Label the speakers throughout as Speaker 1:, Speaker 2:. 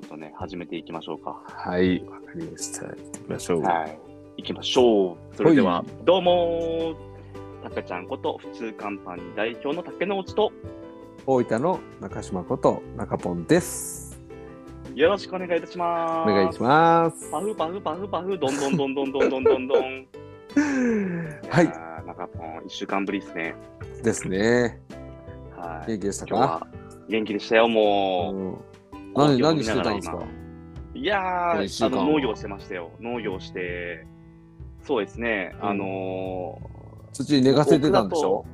Speaker 1: ょっとね、始めていきましょうか。
Speaker 2: はい、わかりました。行ってみましょう。
Speaker 1: はい。行きましょう。それでは、どうもー、たかちゃんこと、普通カンパニー代表の竹之内と、
Speaker 2: 大分の中島こと中ポンです。
Speaker 1: よろしくお願いいたし
Speaker 2: お
Speaker 1: ます。
Speaker 2: 願いします。
Speaker 1: パフパフパフパフ、どんどんどんどんどんどんどんどん。
Speaker 2: はい。
Speaker 1: 中ポン、一週間ぶりですね。
Speaker 2: ですね。
Speaker 1: はい。
Speaker 2: 元気でしたか？
Speaker 1: 元気でしたよ、もう。
Speaker 2: うん何、何してたんですか？
Speaker 1: いやー、あ
Speaker 2: この
Speaker 1: 農業してましたよ。農業して、そうですね、
Speaker 2: うん
Speaker 1: あの
Speaker 2: 土に寝かせてたんでしょ？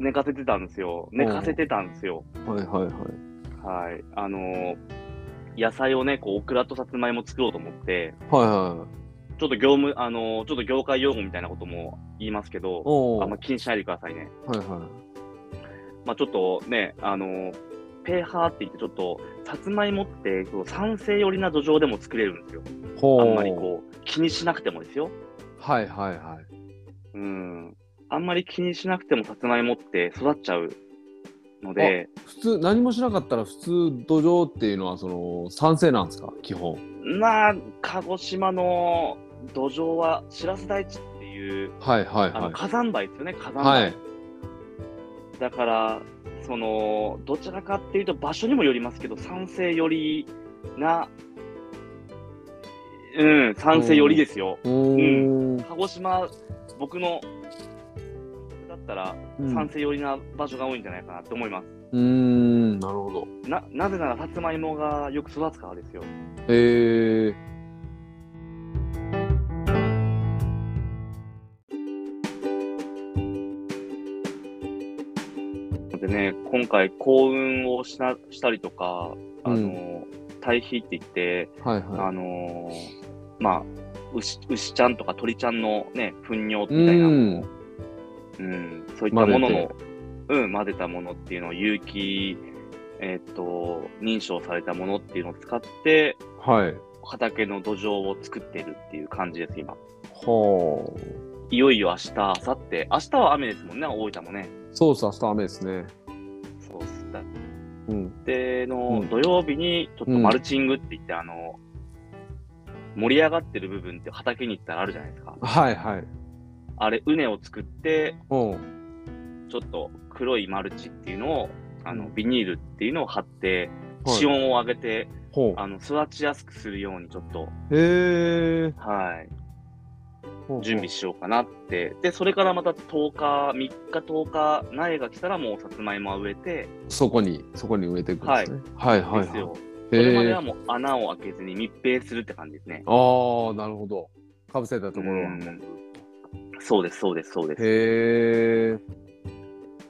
Speaker 1: ー寝かせてたんですよ。寝かせてたんですよ。
Speaker 2: はいはいはい。
Speaker 1: はい。あのー野菜をね、こう、オクラとさつまいも作ろうと思って、
Speaker 2: はいは
Speaker 1: ちょっと業務、あのーちょっと業界用語みたいなことも言いますけ
Speaker 2: い。
Speaker 1: ど、あんま気にしないでくださいね。
Speaker 2: はいはい。
Speaker 1: まあちょっとね、あのーペーハーって言って、ちょっと、さつまいもって、こう酸性寄りな土壌でも作れるんですよ。あんまりこう、気にしなくてもですよ。
Speaker 2: はいはいはい。
Speaker 1: うん。あんまり気にしなくてもさつまいもって育っちゃうので、
Speaker 2: 普通、何もしなかったら普通土壌っていうのはその酸性なんですか？基本。
Speaker 1: まあ、鹿児島の土壌は、しらす台地っていう、
Speaker 2: はいはい
Speaker 1: あの
Speaker 2: はい。
Speaker 1: 火山灰ですよね、火山灰。
Speaker 2: はい。
Speaker 1: だから、その、どちらかっていうと場所にもよりますけど、酸性寄りな、うん、酸性寄りですよ。
Speaker 2: おー。
Speaker 1: 鹿児島、僕の、だったら、
Speaker 2: うん
Speaker 1: 酸性寄りな場所が多いんじゃないかなって思います。
Speaker 2: うーん、なるほど。
Speaker 1: な、なぜなら、さつまいもがよく育つからですよ。
Speaker 2: えー。
Speaker 1: 今回、幸運をしなしたりとか、あの、堆肥って言って、
Speaker 2: はいは
Speaker 1: あのーまあ、牛、牛ちゃんとか鳥ちゃんのね、糞尿
Speaker 2: い。
Speaker 1: みたいな
Speaker 2: うん。
Speaker 1: うん、そういったもの
Speaker 2: 混
Speaker 1: の、うん、混ぜたものっていうのを有機、えっと、認証されたものっていうのを使って、
Speaker 2: はい。
Speaker 1: 畑の土壌を作ってるっていう感じです、今。
Speaker 2: はあ。
Speaker 1: いよいよ明日、明後日。明日は雨ですもんね、大分もね。
Speaker 2: そうそう、明日雨ですね。
Speaker 1: そう
Speaker 2: ん。
Speaker 1: での、
Speaker 2: うん
Speaker 1: 土曜日にちょっとマルチングって言って、あの、盛り上がってる部分って畑に行ったらあるじゃないですか。
Speaker 2: はいはい。
Speaker 1: あれ、畝を作って、
Speaker 2: うん。
Speaker 1: ちょっと黒いマルチっていうのを、あの、
Speaker 2: うん
Speaker 1: ビニールっていうのを貼って、
Speaker 2: はい
Speaker 1: 地温を上げて。あの、育ちやすくするようにちょっと、
Speaker 2: へえ。
Speaker 1: はい、準備しようかなって。で、それからまた10日、3日、10日、苗が来たらもうさつまいもは植えて、
Speaker 2: そこに、そこに植えていくんですね。はいはい
Speaker 1: ですよ。
Speaker 2: はい。
Speaker 1: それまで。はもう穴を開けずに密閉するって感じですね。
Speaker 2: ああ、なるほど。かぶせたところは。
Speaker 1: うんそうです、そうです、そうです。
Speaker 2: へえ。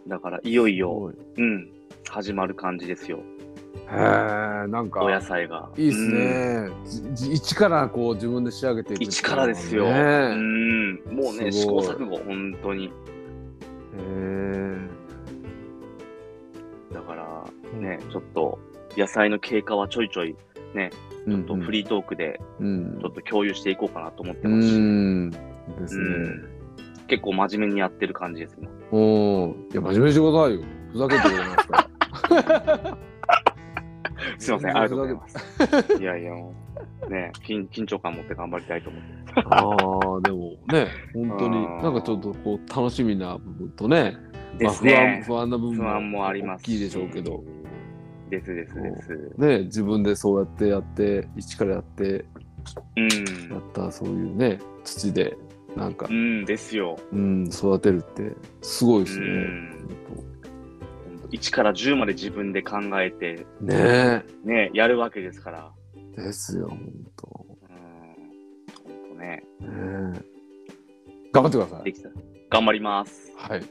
Speaker 1: だから、いよいよ、うん、始まる感じですよ。
Speaker 2: へえ、なんか。
Speaker 1: お野菜が。
Speaker 2: いいっす
Speaker 1: うん。
Speaker 2: ね。じじ一からこう自分で仕上げていくね。
Speaker 1: 一からですよ。う
Speaker 2: へ
Speaker 1: ん。もうね、試行錯誤、本当に。
Speaker 2: え。
Speaker 1: だから、ね、ちょっと、野菜の経過はちょいちょい、ね、
Speaker 2: ち
Speaker 1: ちょっとフリートークで、
Speaker 2: うん
Speaker 1: ちょっと共有していこうかなと思って
Speaker 2: う
Speaker 1: ますし、
Speaker 2: ん。で
Speaker 1: う
Speaker 2: すね。
Speaker 1: ん結構真面目にやってる感じですね。
Speaker 2: おお。いや、真面目にしてくださいよ。ふざけてくれますから。
Speaker 1: すいません、ありがとうございます。いやいや、もうね、緊緊張感持って頑張りたいと思って。
Speaker 2: ああ、でもね、本当になんかちょっとこう楽しみな部分とね、まあ。不安不安な部分
Speaker 1: 不安もあります
Speaker 2: 大きいでしょうけど、。
Speaker 1: ですですです。
Speaker 2: ね、自分でそうやってやって、一からやって、
Speaker 1: うん
Speaker 2: や。ったそういうね、土で、なんか
Speaker 1: う、んですよ。
Speaker 2: うん、育てるって、すごいですね。
Speaker 1: うん1から10まで自分で考えて、
Speaker 2: ね
Speaker 1: ね、やるわけですから。
Speaker 2: え、ですよ、本
Speaker 1: うん。本当ね。
Speaker 2: 当。ねえ頑張ってください。
Speaker 1: できた。頑張ります。
Speaker 2: はい。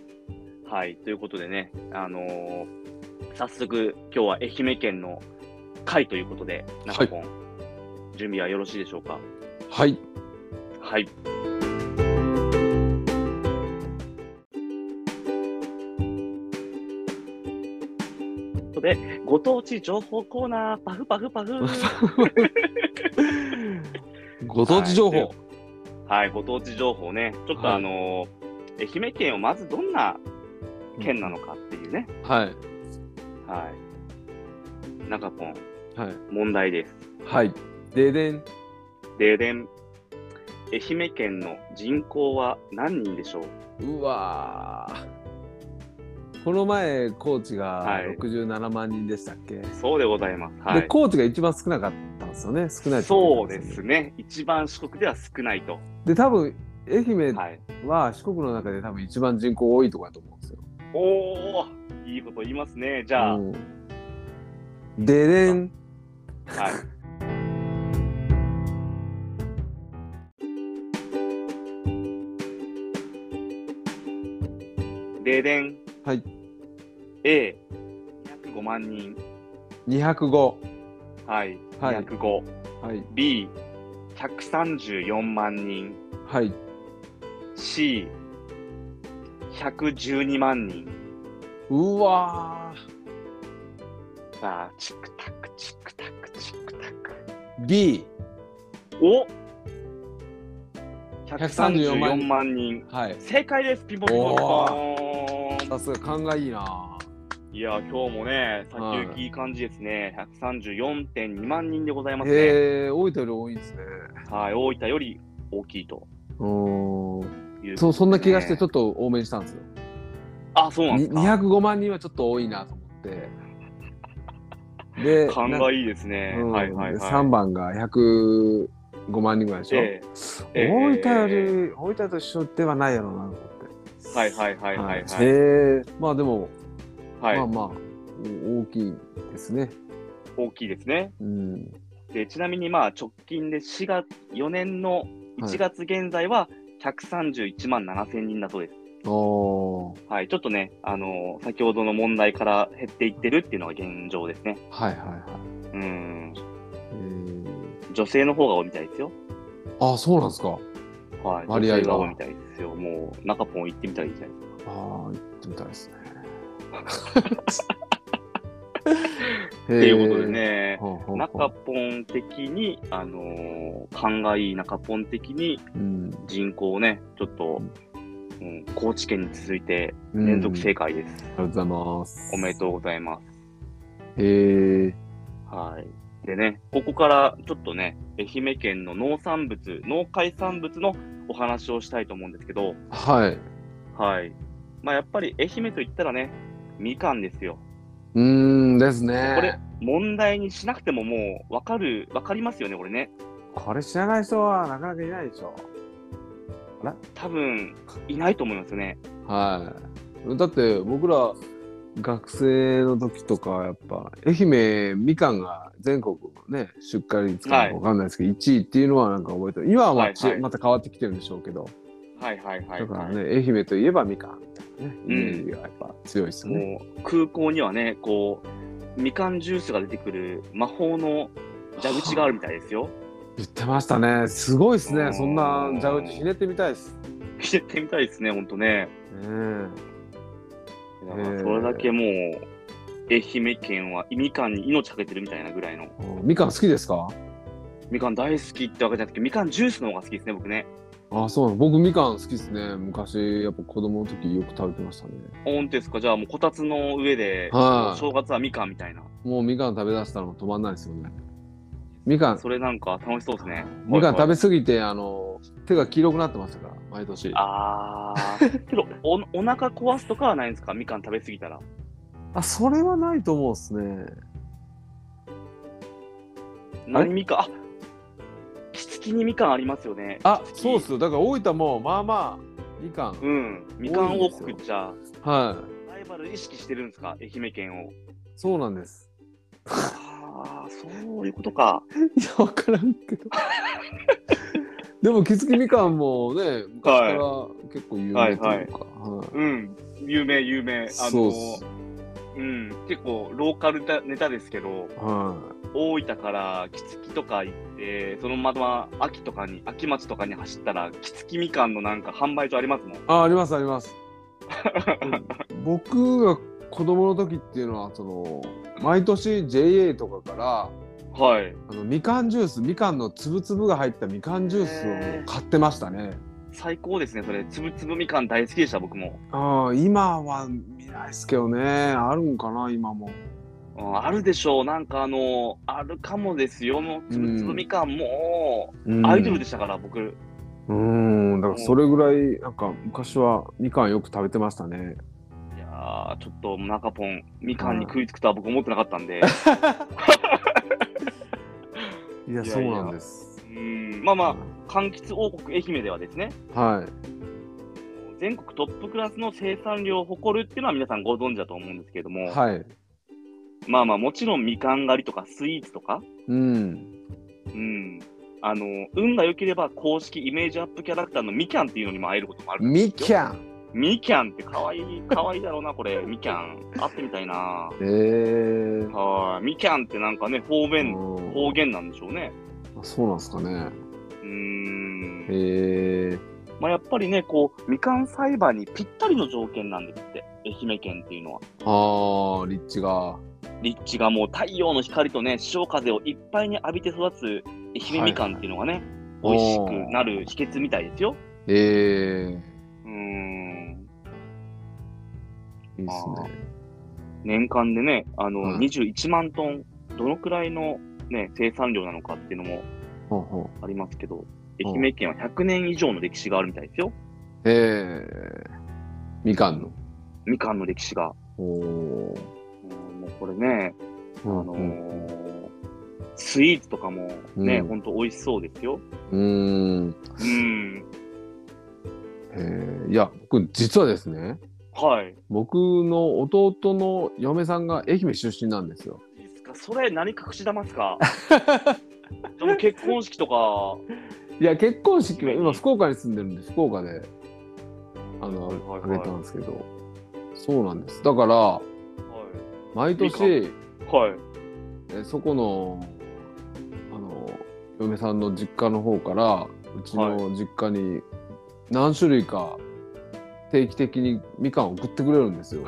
Speaker 1: はい。ということでね、あのー早速、今日は愛媛県の会ということで、中ポン、準備はよろしいでしょうか？
Speaker 2: はい。
Speaker 1: はい。ことで、ご当地情報コーナー、パフパフパフ。
Speaker 2: ご当地情報。
Speaker 1: はいはい、ご当地情報ね。ちょっと
Speaker 2: はい
Speaker 1: あのー愛媛県をまずどんな県なのかっていうね。
Speaker 2: はい。
Speaker 1: はい。中ポン、
Speaker 2: はい。
Speaker 1: 問題です。
Speaker 2: はい。ででん。
Speaker 1: ででん。愛媛県の人口は何人でしょう？
Speaker 2: うわーこの前、高知が
Speaker 1: はい
Speaker 2: 67万人でしたっけ、
Speaker 1: そうでございます。は
Speaker 2: で、
Speaker 1: い。
Speaker 2: 高知が一番少なかったんですよね？少ない
Speaker 1: そうですね。一番四国では少ないと。
Speaker 2: で、多分、愛媛
Speaker 1: はい。
Speaker 2: は四国の中で多分一番人口多いところだと思うんですよ。
Speaker 1: おおいいこと言いますね。じゃあ、
Speaker 2: うんででん。
Speaker 1: はい。ででん。
Speaker 2: はい。
Speaker 1: A、205万人。
Speaker 2: 205。
Speaker 1: はい。
Speaker 2: はい
Speaker 1: 205。
Speaker 2: はい。
Speaker 1: B、134万人。
Speaker 2: はい。
Speaker 1: C、112万人。
Speaker 2: うわ
Speaker 1: さあ、チクタク、チクタク、チクタク。
Speaker 2: ー B。
Speaker 1: お
Speaker 2: ？134
Speaker 1: !134 万人。
Speaker 2: はい。
Speaker 1: 正解です、ピンポンピンポンピンポン
Speaker 2: さすが勘がいいな。
Speaker 1: いや、今日もね、先行きいい感じですね。134.2万人でございますね。
Speaker 2: へえ、大分より多いんですね。
Speaker 1: はい、大分より大きいと
Speaker 2: うーん。
Speaker 1: いうね、
Speaker 2: そう、そんな気がしてちょっと多めにしたんですよ。
Speaker 1: あ、そうなんですか。
Speaker 2: 205万人はちょっと多いなと思って。で、
Speaker 1: 勘がいいですね。
Speaker 2: うん
Speaker 1: はいはいはい。
Speaker 2: 3番が105万人ぐらいでしょ。
Speaker 1: えええ
Speaker 2: 大分よ
Speaker 1: え
Speaker 2: り、大分と一緒ではないやろうなと思って。
Speaker 1: はいはいはいはいはい。
Speaker 2: へえ、まあでも、
Speaker 1: はい
Speaker 2: まあまあ、大きいですね。
Speaker 1: 大きいですね。
Speaker 2: うん。
Speaker 1: でちなみにまあ直近で4月、4年の1月現在は131万7千人だそうです。
Speaker 2: おー
Speaker 1: はい、ちょっとね、あのー先ほどの問題から減っていってるっていうのが現状ですね。
Speaker 2: はいはいはい。
Speaker 1: うん。
Speaker 2: え
Speaker 1: 女性の方が多いみたいですよ。
Speaker 2: ー、あ、そうなんですか。
Speaker 1: はい。女
Speaker 2: 割合が
Speaker 1: 多いみたいですよ。もう、中ポン行ってみたらいいじゃないですか。
Speaker 2: ああ、行ってみたいですね。
Speaker 1: っていうことでね、
Speaker 2: ほうほうほう
Speaker 1: 中ポン的に、あのー勘がいい中ポン的に
Speaker 2: うん、
Speaker 1: 人口をね、ちょっと、うん、高知県に続いて連続正解です。
Speaker 2: ありがとうございます。
Speaker 1: おめでとうございます。
Speaker 2: へえ
Speaker 1: はい。でね、ここからちょっとね、愛媛県の農産物、農海産物のお話をしたいと思うんですけど、
Speaker 2: はい。
Speaker 1: はい。まあやっぱり愛媛と言ったらね、みかんですよ。
Speaker 2: うーんですね。
Speaker 1: これ、問題にしなくてももうわかる、わかりますよね、これね。
Speaker 2: これ知らない人はなかなかいないでしょ。
Speaker 1: 多分、いないと思いますよね。
Speaker 2: はい。だって僕ら学生の時とかやっぱ愛媛みかんが全国のね出荷率かわかんないですけど、1位っていうのはなんか覚えてる今はままた変わってきてるんでしょうけど、
Speaker 1: はいはいはい、
Speaker 2: だから
Speaker 1: はい。
Speaker 2: ね愛媛といえばみかんみたいなねイ
Speaker 1: うん
Speaker 2: メージがやっぱ強いですよね。
Speaker 1: もう空港にはね、こう、みかんジュースが出てくる魔法の蛇口があるみたいですよ。
Speaker 2: 言ってましたね。すごいです
Speaker 1: うん
Speaker 2: ね。そんな蛇口ひねってみたいです。ね
Speaker 1: 入れてみたいですね、ほんとね。
Speaker 2: え
Speaker 1: だからそれだけもう、愛媛県はみかんに命かけてるみたいなぐらいの。
Speaker 2: おみかん好きですか？み
Speaker 1: みかん大好きってわけじゃなくて、みかんジュースの方が好きですね、僕ね。
Speaker 2: あそうなの僕みかん好きですね。昔やっぱ子供の時よく食べてましたね。
Speaker 1: 本当ですか？じゃあもうこたつの上で、
Speaker 2: はい
Speaker 1: 正月はみかんみたいな。
Speaker 2: もうみかん食べ出したらもう止まんないですよね。みかん、
Speaker 1: それなんか楽しそうですね。
Speaker 2: みかん食べ
Speaker 1: べ
Speaker 2: 過ぎて、あの、手が黄色くなってましたから、毎年。
Speaker 1: あー。けどお、お腹壊すとかはないんですか？みかん食べ過ぎたら。
Speaker 2: あ、それはないと思うっすね。
Speaker 1: 何みかん？あきにみかんありますよね。
Speaker 2: あ、そうっすよ。だから大分も、まあまあ、みかん。
Speaker 1: うん。みかん王国じゃ、
Speaker 2: はい。
Speaker 1: ライバル意識してるんですか？愛媛県を。
Speaker 2: そうなんです。
Speaker 1: ああ、そういうことか。
Speaker 2: いや、わからんけど。でも、きつきみかんもね、昔から結構有名というか。はい
Speaker 1: うん。有名、有名。あの
Speaker 2: そう
Speaker 1: ん。結構ローカルネタですけど、
Speaker 2: は
Speaker 1: 大分から木月とか行って、そのまま秋とかに、秋町とかに走ったら、木月みかんのなんか販売所ありますもん。
Speaker 2: い。あ、あります、あります。僕が子供の時っていうのは、その、毎年 JA とかから、
Speaker 1: はい。
Speaker 2: あのみかんジュースみかんのつぶつぶが入ったみかんジュースを買ってましたね。
Speaker 1: 最高ですね、それ。つぶつぶみかん大好きでした、僕も。
Speaker 2: ああ今は見ないですけどねあるんかな今も。
Speaker 1: うんあるでしょう。なんかあの、あるかもですよ。もう、つぶつぶみかんも、アイドルでしたから、僕。
Speaker 2: うん、だからそれぐらい、なんか昔はみかんよく食べてましたね。
Speaker 1: いやー、ちょっと中ポン、みかんに食いつくとは僕思ってなかったんで。
Speaker 2: いや、
Speaker 1: いや
Speaker 2: そうなんです。
Speaker 1: うん、まあまあ、柑橘王国愛媛ではですね、
Speaker 2: はい。
Speaker 1: 全国トップクラスの生産量を誇るっていうのは皆さんご存知だと思うんですけれども、
Speaker 2: はい。
Speaker 1: まあまあ、もちろんみかん狩りとかスイーツとか、
Speaker 2: うん。
Speaker 1: うん、あの、運が良ければ公式イメージアップキャラクターのみきゃんっていうのにも会えることもある。
Speaker 2: みきゃん。
Speaker 1: みきゃんってかわいい、かわいいだろうな、これ、みきゃん。会ってみたいな。
Speaker 2: えー。
Speaker 1: はい。みきゃんってなんかね、方言、
Speaker 2: うん
Speaker 1: 方言なんでしょうね。
Speaker 2: あそうなんですかね。
Speaker 1: うーん。
Speaker 2: えー。
Speaker 1: まあ、やっぱりね、こう、みかん栽培にぴったりの条件なんですって、愛媛県っていうのは。
Speaker 2: あー、立地が。
Speaker 1: 立地がもう太陽の光とね、潮風をいっぱいに浴びて育つ愛媛みかんっていうのがね、
Speaker 2: はい
Speaker 1: 美味しくなる秘訣みたいですよ。
Speaker 2: え
Speaker 1: うーん。
Speaker 2: ー。いいっすね。
Speaker 1: 年間でね、あの、
Speaker 2: はい
Speaker 1: 21万トン、どのくらいのね、生産量なのかっていうのも。ありますけど、
Speaker 2: うん
Speaker 1: 愛媛県は100年以上の歴史があるみたいですよ。
Speaker 2: えー。みかんの。
Speaker 1: みかんの歴史が。
Speaker 2: おー。
Speaker 1: うんもうこれね、
Speaker 2: あ
Speaker 1: あのースイーツとかもね、
Speaker 2: うん
Speaker 1: ほんと美味しそうですよ。
Speaker 2: うーん。
Speaker 1: うん。
Speaker 2: えー、いや、僕、実はですね、
Speaker 1: はい。
Speaker 2: 僕の弟の嫁さんが愛媛出身なんですよ。
Speaker 1: ですか？それ何隠し玉っすか？その結婚式とか、
Speaker 2: いや、結婚式は今、福岡に住んでるんで、福岡で、あの、
Speaker 1: はいはいはい
Speaker 2: あげたんですけど、そうなんです。だから、
Speaker 1: は
Speaker 2: 毎年、
Speaker 1: い。はい。
Speaker 2: えそこの、あの、嫁さんの実家の方から、うちの実家に何種類か定期的にみかんを送ってくれるんですよ。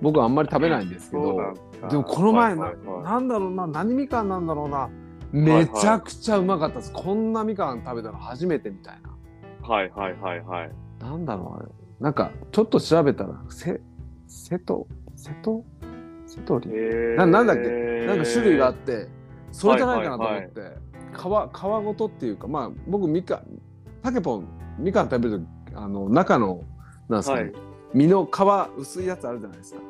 Speaker 2: 僕はあんまり食べないんですけど、でもこの前な、
Speaker 1: はいはいはい
Speaker 2: なんだろうな、何みかんなんだろうな、めちゃくちゃうまかったです。こんなみかん食べたの初めてみたいな。
Speaker 1: はいはいはいはい。
Speaker 2: なんだろうあれ。なんか、ちょっと調べたら、せ、瀬戸、瀬戸？瀬戸り？
Speaker 1: へー
Speaker 2: ななんだっけ？なんか種類があって、それじゃないかなと思
Speaker 1: はい
Speaker 2: って、皮、皮ごとっていうか、まあ、僕、みかん、たけぽん、みかん食べるとあの、中の、なんですかね、
Speaker 1: はい
Speaker 2: 身の皮、薄いやつあるじゃないですか。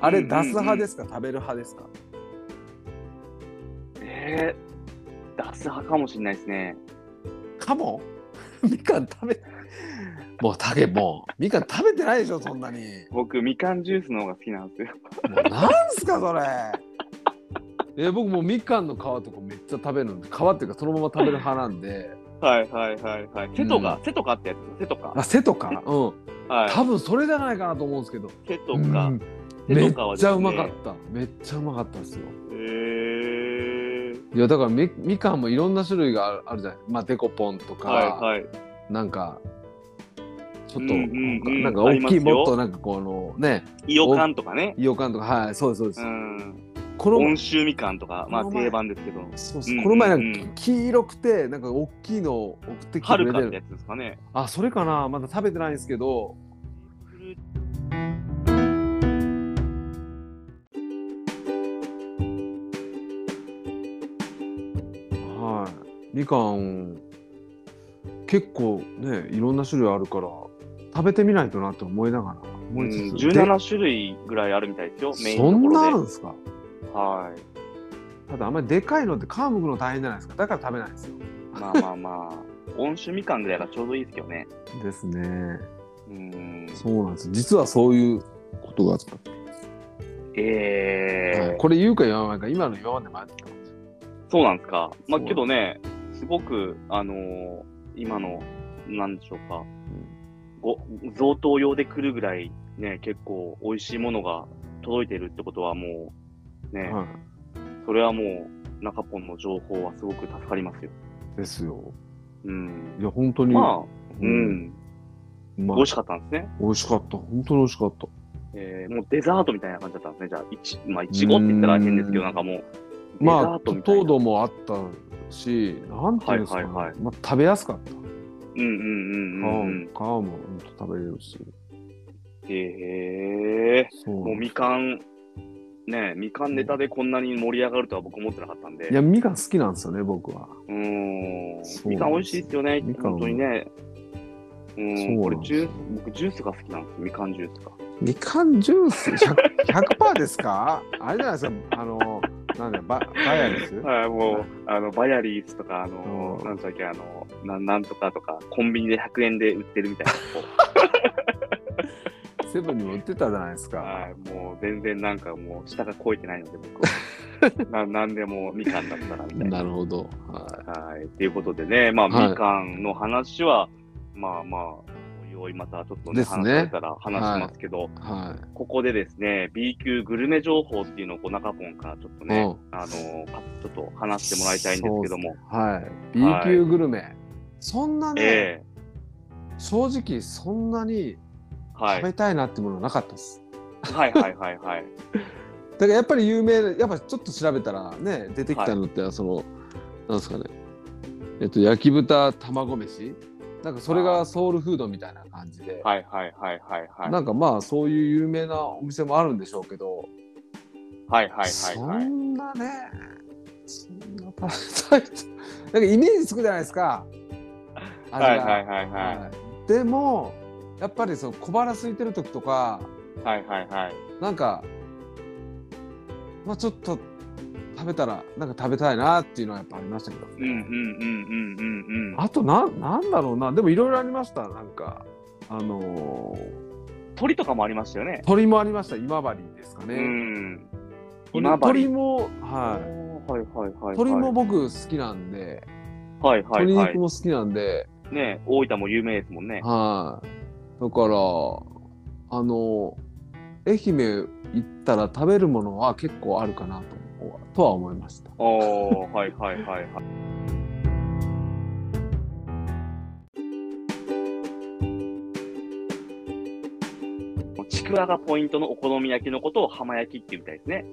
Speaker 2: あれ、
Speaker 1: うんうんうん
Speaker 2: 出す派ですか、食べる派ですか？
Speaker 1: えー、出す派かもしれないですね。
Speaker 2: かも？みかん食べ、もうたけぽん、みかん食べてないでしょ、そんなに。
Speaker 1: 僕、みかんジュースの方が好きなんですよ。
Speaker 2: もうなんすか、それ？え僕もうみかんの皮とかめっちゃ食べるんで皮っていうかそのまま食べる派なんで
Speaker 1: はいはいはいはい。瀬戸が、
Speaker 2: う
Speaker 1: 瀬戸かってやつ？瀬戸か。
Speaker 2: あ背とかうん
Speaker 1: はい。
Speaker 2: 多分それじゃないかなと思うんですけど
Speaker 1: 瀬戸か
Speaker 2: うん。
Speaker 1: 瀬
Speaker 2: めっちゃうまかった。めっちゃうまかったですよ。
Speaker 1: えー。
Speaker 2: いやだからみみかんもいろんな種類があるじゃない。まあデコポンとか、
Speaker 1: はいはい。
Speaker 2: なんかちょっと
Speaker 1: うんうんうん。
Speaker 2: なんか大きいもっとなんかこのね。
Speaker 1: イオカンとかね。
Speaker 2: イオカンとか。はいそうですそうです、
Speaker 1: うん。
Speaker 2: この
Speaker 1: 温州みかんとか、まあ定番ですけど。
Speaker 2: そうそう。
Speaker 1: うん
Speaker 2: この前なん
Speaker 1: うん
Speaker 2: か黄色くてなんか大きいのを送ってきて
Speaker 1: は
Speaker 2: くれてる
Speaker 1: やつですかね。
Speaker 2: あそれかな。まだ食べてないんですけどみかん結構ねいろんな種類あるから食べてみないとなって思いながら思いつつ、
Speaker 1: うん、
Speaker 2: で
Speaker 1: 17種類ぐらいあるみたいですよ、メイン
Speaker 2: そんなあ。るんですか
Speaker 1: はい。
Speaker 2: ただあんまりでかいのって皮むくの大変じゃないですかだから食べないんですよ
Speaker 1: まあまあまあ、温州みかんぐらいがちょうどいいですけどね。
Speaker 2: ですね
Speaker 1: うん。
Speaker 2: そうなんです実はそういうことがあった、
Speaker 1: えー
Speaker 2: はい、これ言うか言わないか今の今まで迷ってたんですよ
Speaker 1: そうなんですか？まあけどね、すごく、あのー今の、なんでしょうか、ご贈答用で来るぐらい、ね、結構美味しいものが届いてるってことはもう、ね、
Speaker 2: はい
Speaker 1: それはもう、中ポンの情報はすごく助かりますよ。
Speaker 2: ですよ。
Speaker 1: うん。
Speaker 2: いや、本当に。
Speaker 1: まあ、
Speaker 2: う
Speaker 1: うん。
Speaker 2: まあ
Speaker 1: 美味しかったんですね。
Speaker 2: 美味しかった。本当に美味しかった。
Speaker 1: えー、もうデザートみたいな感じだったんですね。じゃあ、いち、まあ、いちごって言ったら変ですけど、
Speaker 2: うん
Speaker 1: なんかもう、
Speaker 2: まあ。糖度もあったし、なんていうんですかね。
Speaker 1: はいはいはい
Speaker 2: まあ、食べやすかった。
Speaker 1: うんうんうんうん
Speaker 2: 皮も、皮も本当食べれるし。
Speaker 1: うん。へえもうみかん、ね、みかんネタでこんなに盛り上がるとは僕思ってなかったんで。
Speaker 2: いや、みかん好きなんですよね、僕は。
Speaker 1: うーん。みかん美味しいですよね。本当にね。う
Speaker 2: そう
Speaker 1: ん、これ
Speaker 2: なんです
Speaker 1: ジュ僕ジュースが好きなんですみかんジュースが。
Speaker 2: みかんジュース？100%, 100%ですか？あれじゃないですか、あの、なんだよ、ババヤリス？
Speaker 1: はい、もう、あの、バヤリーズとか、あの
Speaker 2: う、ん
Speaker 1: なんだっけ、あの、なんなんとかとか、コンビニで100円で売ってるみたいな。
Speaker 2: セブンにも売ってたじゃないですか。
Speaker 1: はい、もう全然なんかもう下が超えてないので、僕は。ななんでもみかんだったらみたいな。
Speaker 2: なるほど。は
Speaker 1: はい。ということでね、まあ、
Speaker 2: はい
Speaker 1: みかんの話は、まあまあ、おいおいまたちょっとね、
Speaker 2: ですね
Speaker 1: 話ら話しますけど、
Speaker 2: い。は
Speaker 1: ここでですね、B 級グルメ情報っていうのをこう中ポンからちょっと
Speaker 2: い。
Speaker 1: ね、
Speaker 2: うん
Speaker 1: あの、ちょっと話してもらいたいんですけども、
Speaker 2: はい。B 級グルメ。そんなね、
Speaker 1: え
Speaker 2: 正直そんなに。食べたいなってものはなかったです。
Speaker 1: はいはいはいはい。
Speaker 2: だからやっぱり有名なやっぱちょっと調べたらね出てきたのって、そのなんですかねえっと焼き豚卵飯なんかそれがソウルフードみたいな感じで、
Speaker 1: はいはいはいはいはい。
Speaker 2: なんかまあそういう有名なお店もあるんでしょうけど、
Speaker 1: はいはいはい
Speaker 2: そ
Speaker 1: はい。
Speaker 2: んなねそんな食べたいと なんかイメージつくじゃないですか味が
Speaker 1: はいはいはいはい。
Speaker 2: はいでもやっぱりそう小腹空いてる時とか
Speaker 1: はいはいはい。
Speaker 2: なんかまあちょっと食べたらなんか食べたいなっていうのはやっぱありましたけど、ね
Speaker 1: うんうんうんうんうんうん。
Speaker 2: あとなんなんだろうなでもいろいろありましたなんかあのー
Speaker 1: 鳥とかもありましたよね。
Speaker 2: 鳥もありました今治ですかね、
Speaker 1: うん。
Speaker 2: 鳥
Speaker 1: 今治
Speaker 2: 鳥もはい
Speaker 1: はいはいはい。
Speaker 2: 鳥も僕好きなんで、
Speaker 1: はいはい
Speaker 2: 鶏
Speaker 1: はい。
Speaker 2: 肉も好きなんで、
Speaker 1: ね大分も有名ですもんね。
Speaker 2: はい。だから、あの、愛媛行ったら食べるものは結構あるかなととは思いました。
Speaker 1: おー、はいはいはいはい。ちくわがポイントのお好み焼きのことを浜焼きっていうみたいですね。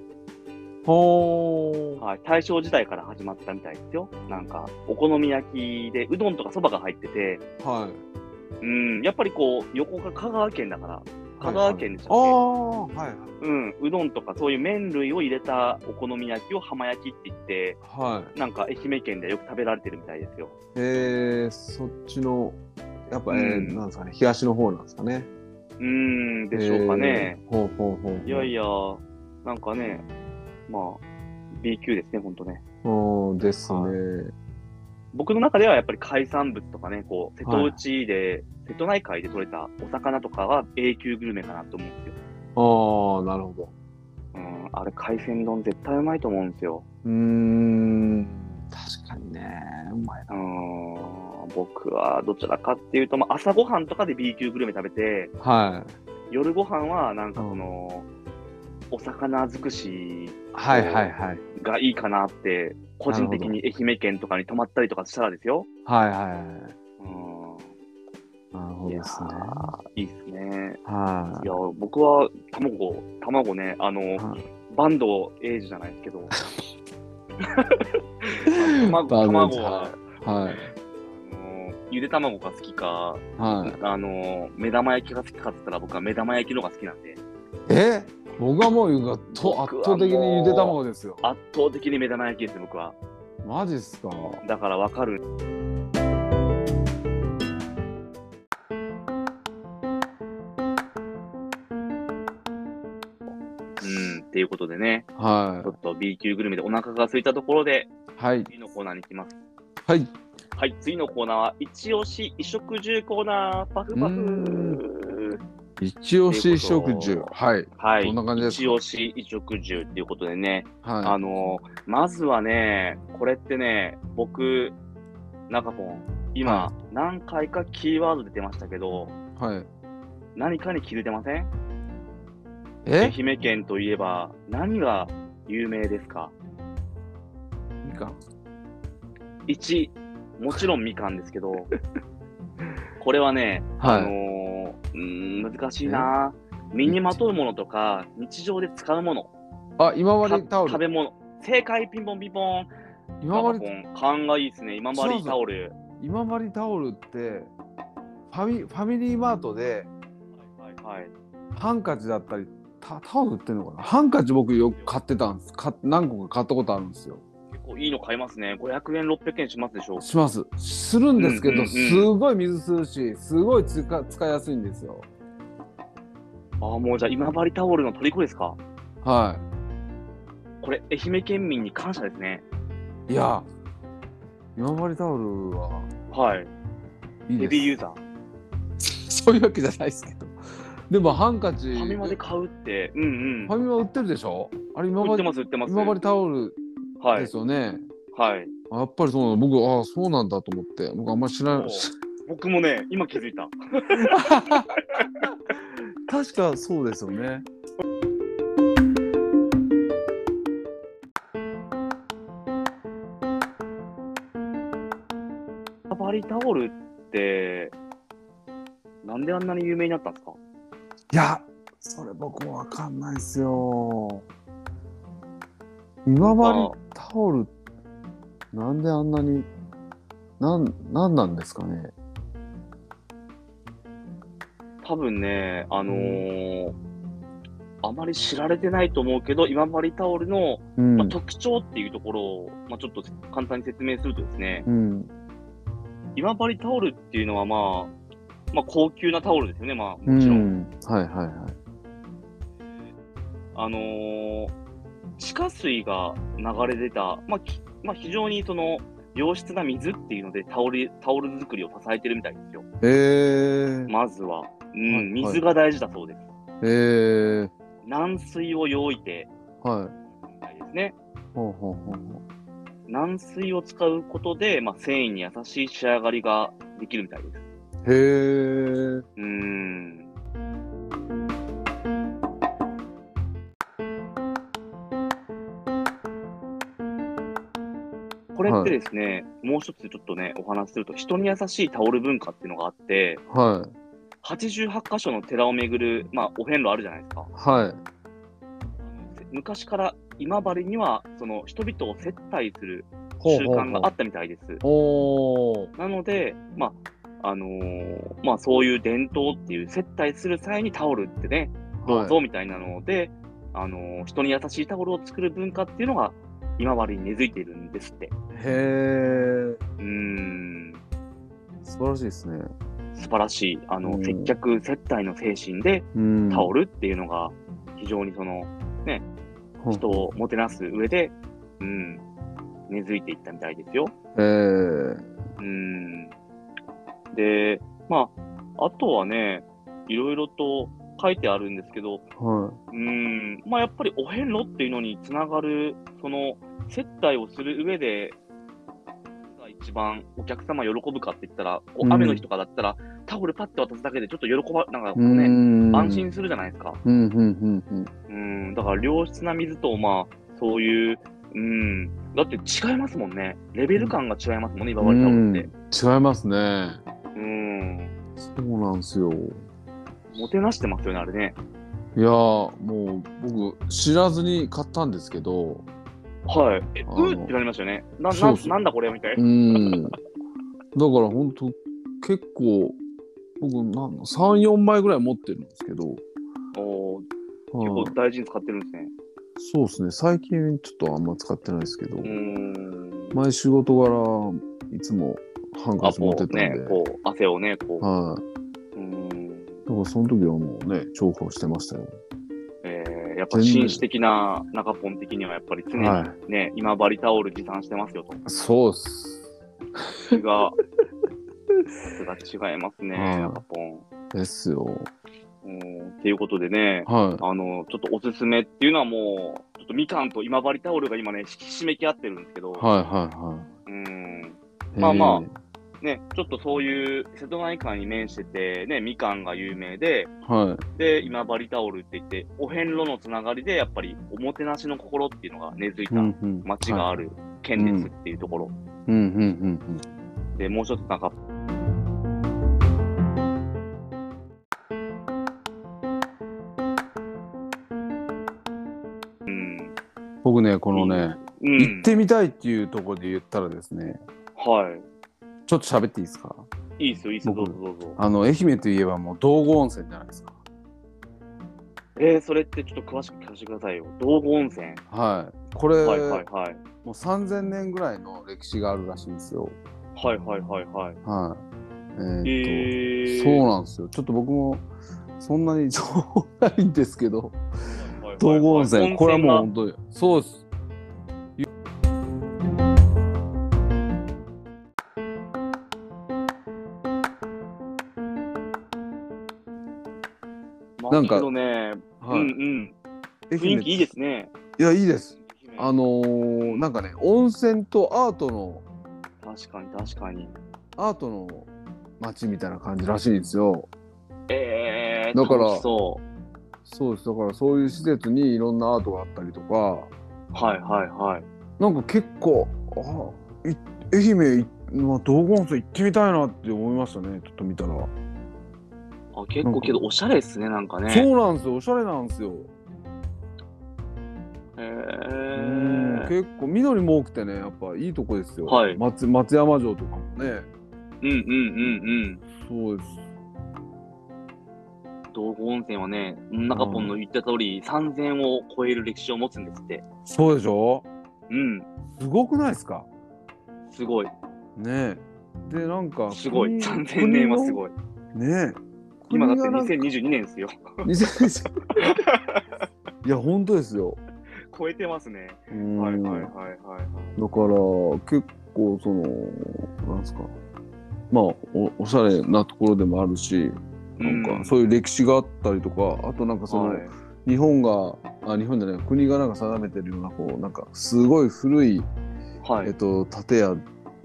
Speaker 2: ほー。
Speaker 1: はい。大正時代から始まったみたいですよ。なんか、お好み焼きでうどんとかそばが入ってて、
Speaker 2: はい。
Speaker 1: うん、やっぱりこう、横が香川県だから、香川県でした
Speaker 2: ああ
Speaker 1: っけ、
Speaker 2: ー、はい
Speaker 1: うん、うどんとかそういう麺類を入れたお好み焼きを浜焼きって言って、
Speaker 2: はい。
Speaker 1: なんか愛媛県でよく食べられてるみたいですよ。
Speaker 2: えー、そっちの、やっぱ、えー
Speaker 1: うん
Speaker 2: なんですかね、東の方なんですかね。
Speaker 1: うーん、でしょうかね。
Speaker 2: えー。ほうほうほう。
Speaker 1: いやいや、なんかね、まあ、B 級ですね、ほんとね。
Speaker 2: うん、ですね。
Speaker 1: 僕の中ではやっぱり海産物とかね、こう、瀬戸内で、瀬戸内海で取れたお魚とかは A 級グルメかなと思うんですよ。
Speaker 2: ああ、なるほど。
Speaker 1: うん、あれ海鮮丼絶対うまいと思うんですよ。
Speaker 2: うーん、確かにね、うまいな。
Speaker 1: うん、僕はどちらかっていうと、まあ、朝ごはんとかで B 級グルメ食べて、
Speaker 2: はい。
Speaker 1: 夜ご飯はなんかその、お魚尽くし
Speaker 2: はいはいはい。
Speaker 1: がいいかなって、個人的に愛媛県とかに泊まったりとかしたらですよ。
Speaker 2: はいはいはい。
Speaker 1: うん、
Speaker 2: なるほどですね。
Speaker 1: ーいいっすね。
Speaker 2: はい
Speaker 1: や、僕は卵、卵ね、あの、
Speaker 2: い。はい
Speaker 1: バンドエイジじゃないですけど、卵卵
Speaker 2: ジ
Speaker 1: は、
Speaker 2: はい。
Speaker 1: あのゆで卵が好きか、
Speaker 2: はい。
Speaker 1: あの、目玉焼きが好きかって言ったら僕は目玉焼きの方が好きなんで、
Speaker 2: え？僕はもう圧倒的にゆで卵ですよ。
Speaker 1: 圧倒的に目玉焼きですね、僕は。
Speaker 2: マジっすか？
Speaker 1: だからわかる。うん、っていうことでね、
Speaker 2: は
Speaker 1: ちょっと B 級グルメでお腹が空いたところで、
Speaker 2: い。はい。
Speaker 1: 次のコーナーに行きます。
Speaker 2: はい。
Speaker 1: はい、次のコーナーは、一押し衣食住コーナー、パフパ
Speaker 2: う
Speaker 1: フ。
Speaker 2: 一押し食事。はい。
Speaker 1: はい、
Speaker 2: どんな感じですか？
Speaker 1: 一押し衣食住っていうことでね、あ
Speaker 2: は
Speaker 1: のまずはね、これってね、僕、中ポン、今、
Speaker 2: は
Speaker 1: 何回かキーワード出てましたけど、
Speaker 2: い。はい。
Speaker 1: 何かに気づいてません？
Speaker 2: え？
Speaker 1: 愛媛県といえば、何が有名ですか？
Speaker 2: みかん。
Speaker 1: ?1、もちろんみかんですけど、これはね、
Speaker 2: はい
Speaker 1: あのーうーん難しいな身にまとうものとか、日常で使うもの、
Speaker 2: あ、今
Speaker 1: た
Speaker 2: 治タオル。
Speaker 1: 食べ物、正解、ピンポンピンポン。
Speaker 2: 今治
Speaker 1: 勘がいいですね。今治タオル。
Speaker 2: 今治タオルってファミファミリーマートで
Speaker 1: はいはい。
Speaker 2: ハンカチだったりタタオル売ってんのかな？ハンカチ僕よく買ってたんですか何個か買ったことあるんですよ
Speaker 1: いいの買いますね。500円、600円しますでしょ。
Speaker 2: しますするんですけど、
Speaker 1: うんうんうん
Speaker 2: すごい水吸うしすごい使使いやすいんですよ
Speaker 1: ああ、もうじゃあ今治タオルの虜ですか？
Speaker 2: は
Speaker 1: これ、愛媛県民に感謝ですね。
Speaker 2: いいや今治タオルは
Speaker 1: はい。
Speaker 2: いい
Speaker 1: ヘビーユ
Speaker 2: で
Speaker 1: ーザー。
Speaker 2: す そういうわけじゃないですけどでもハンカチ
Speaker 1: ファミマで買うって、うんうん
Speaker 2: フ。ァミマ売ってるでしょ？あれ今治
Speaker 1: 売ってます、売ってます。
Speaker 2: 今治タオル
Speaker 1: はい。
Speaker 2: ですよね、
Speaker 1: はい。
Speaker 2: あやっぱりそうなの僕ああそうなんだと思って。僕あんまり知らない
Speaker 1: 僕もね、今気づいた。
Speaker 2: 確かそうですよね。
Speaker 1: バリタオルって、なんであんなに有名になったんですか？
Speaker 2: いやそれ僕もわかんないですよ。今治タオルなんであんなになんなんなんですかね？
Speaker 1: 多分ね、あのーあまり知られてないと思うけど、今治タオルの、
Speaker 2: うん。
Speaker 1: まあ、特徴っていうところを、まあ、ちょっと簡単に説明するとですね、
Speaker 2: うん。
Speaker 1: 今治タオルっていうのは、まあ、まあ、高級なタオルですよね、まあ、
Speaker 2: う
Speaker 1: もちろん。
Speaker 2: ん。はいはいはい。
Speaker 1: あのー地下水が流れ出た、まあきまあ、非常にその良質な水っていうのでタオルタオル作りを支えてるみたいですよ。
Speaker 2: えー、
Speaker 1: まずは、うん
Speaker 2: はい
Speaker 1: 水が大事だそうです。
Speaker 2: えー、
Speaker 1: 軟水を溶いて
Speaker 2: はい
Speaker 1: いですね。
Speaker 2: ほうほうほうほ
Speaker 1: 軟水を使うことで、まあ、繊維に優しい仕上がりができるみたいです。
Speaker 2: うへえ
Speaker 1: うーん。れってですね、もう一つちょっとね、お話しすると、人に優しいタオル文化っていうのがあって、
Speaker 2: はい。
Speaker 1: 88箇所の寺を巡る、まあ、お遍路あるじゃないですか。
Speaker 2: はい。
Speaker 1: 昔から今治には、その人々を接待する習慣があったみたいです。
Speaker 2: おー。
Speaker 1: なので、まあ、あのーまあ、そういう伝統っていう接待する際にタオルってね、どうぞみたいなので、あのー人に優しいタオルを作る文化っていうのが今治に根付いているんですって。
Speaker 2: へえ
Speaker 1: うーん、
Speaker 2: 素晴らしいですね。
Speaker 1: 素晴らしい。あの、
Speaker 2: うん。
Speaker 1: 接客、接待の精神で
Speaker 2: うん。
Speaker 1: タオルっていうのが非常にその人をもてなす上で、うん、根付いていったみたいですよ。
Speaker 2: えー、
Speaker 1: うん。で、まあ、あとはね、いろいろと書いてあるんですけど、
Speaker 2: は
Speaker 1: うん、まあやっぱりお遍路っていうのにつながる、その接待をする上で、が一番お客様喜ぶかって言ったら、こ
Speaker 2: うん
Speaker 1: う雨の日とかだったら、タオルパッて渡すだけでちょっと喜ば、なんかこ
Speaker 2: いう
Speaker 1: ね、
Speaker 2: ん
Speaker 1: 安心するじゃないですか。
Speaker 2: うんうんうんうん
Speaker 1: うん、だから良質な水と、まあ、そういう、うん、だって違いますもんね。レベル感が違いますもんね、今治タオルって。
Speaker 2: 違いますね
Speaker 1: うん、
Speaker 2: そうなんですよ
Speaker 1: もてなしてますよね、あれね。
Speaker 2: いやーもう僕知らずに買ったんですけど
Speaker 1: はい。え、
Speaker 2: あの
Speaker 1: うーってなりましたよね。な、な
Speaker 2: そうそう
Speaker 1: なんだこれみたいうな。
Speaker 2: んだから本当結構僕なん34枚ぐらい持ってるんですけど、
Speaker 1: おー結
Speaker 2: はい
Speaker 1: 構大事に使ってるんですね。
Speaker 2: そうですね最近ちょっとあんま使ってないですけど、
Speaker 1: うーん。
Speaker 2: 前仕事柄いつもハンカ
Speaker 1: あ、
Speaker 2: チ持ってたんで、、
Speaker 1: こう、汗をね、こう。
Speaker 2: はい、
Speaker 1: うーん。
Speaker 2: だからその時はもうね重宝してましたよ
Speaker 1: えー、やっぱ紳士的な中ポン的にはやっぱり常に
Speaker 2: は
Speaker 1: ね、今治タオル持参してますよと。
Speaker 2: そうっす。
Speaker 1: 気が、さすが違いますね、
Speaker 2: はい。
Speaker 1: 中ポン。
Speaker 2: ですよ。
Speaker 1: うん。っていうことでね、
Speaker 2: はい。
Speaker 1: あの、ちょっとおすすめっていうのはもう、ちょっとみかんと今治タオルが今ね、ひしめき合ってるんですけど、
Speaker 2: はいはいは
Speaker 1: うん、
Speaker 2: い
Speaker 1: まあまあ
Speaker 2: へ
Speaker 1: ね、ちょっとそういう瀬戸内海に面してて、ね、みかんが有名で、
Speaker 2: ーはい。
Speaker 1: で、今治タオルって言って、お遍路のつながりで、やっぱりおもてなしの心っていうのが根付いた町がある県ですっていうところ。で、もう一つなんか、うん。
Speaker 2: 僕ねこのね、
Speaker 1: うん、
Speaker 2: 行ってみたいっていうところで言ったらですね
Speaker 1: は
Speaker 2: ちょっと喋っていいですか？
Speaker 1: い。いいっすよ、いいっすよ、どう
Speaker 2: 僕
Speaker 1: ぞどうぞ。
Speaker 2: あの愛媛といえばもう道後温泉じゃないですか
Speaker 1: えー、それってちょっと詳しく聞かせてくださいよ。道後温泉。
Speaker 2: はい。これ、
Speaker 1: はいはいはい。
Speaker 2: もう3000年ぐらいの歴史があるらしいんですよ。
Speaker 1: はいはいはいはい。
Speaker 2: はい。えーっと、
Speaker 1: えー、
Speaker 2: そうなんですよ。ちょっと僕もそんなに情報ないんですけど、
Speaker 1: はいはいはい
Speaker 2: 道後温泉、これはもう
Speaker 1: 温
Speaker 2: 本当に、そうです。なんか
Speaker 1: ね、
Speaker 2: はい。
Speaker 1: うんうん。雰囲気いいですね。
Speaker 2: いや、いいです。あのー、なんかね、温泉とアートの、
Speaker 1: 確かに確かに。
Speaker 2: アートの街みたいな感じらしいんですよ。
Speaker 1: えー、
Speaker 2: だから
Speaker 1: 楽しそ
Speaker 2: そうです。だからそういう施設にいろんなアートがあったりとか、
Speaker 1: う。はいはいはい。
Speaker 2: なんか結構、あい愛媛い、まあ、道後温泉行ってみたいなって思いましたね、ちょっと見たら。
Speaker 1: あ結構けどおしゃれですね、なんかね。
Speaker 2: そうなんですよ、おしゃれなんですよ。
Speaker 1: え
Speaker 2: うん
Speaker 1: ー、
Speaker 2: 結構緑も多くてね、やっぱいいとこですよ。
Speaker 1: はい
Speaker 2: 松松山城とかもね。
Speaker 1: うんうんうんうん。
Speaker 2: そうです。
Speaker 1: 道後温泉はね、中ポンの言った通り、3000を超える歴史を持つんですって。
Speaker 2: そうでしょ？
Speaker 1: うん、
Speaker 2: すごくないですか？
Speaker 1: すごい。
Speaker 2: ねえ。で、なんか、
Speaker 1: すごい。
Speaker 2: 国
Speaker 1: 3000年はすごい。
Speaker 2: ねえ。
Speaker 1: 今だって
Speaker 2: 国がなんか
Speaker 1: ？2022年ですよ。
Speaker 2: 2020いや、本当ですよ。
Speaker 1: 超えてますね。
Speaker 2: うん
Speaker 1: はいはいはいはいはい。
Speaker 2: だから結構そのなんですかまあおおしゃれなところでもあるしなんかそういう歴史があったりとかあとなんかその、
Speaker 1: はい
Speaker 2: 日本があ日本じゃない国がなんか定めてるようなこうなんかすごい古い、
Speaker 1: はい。
Speaker 2: えっと、建屋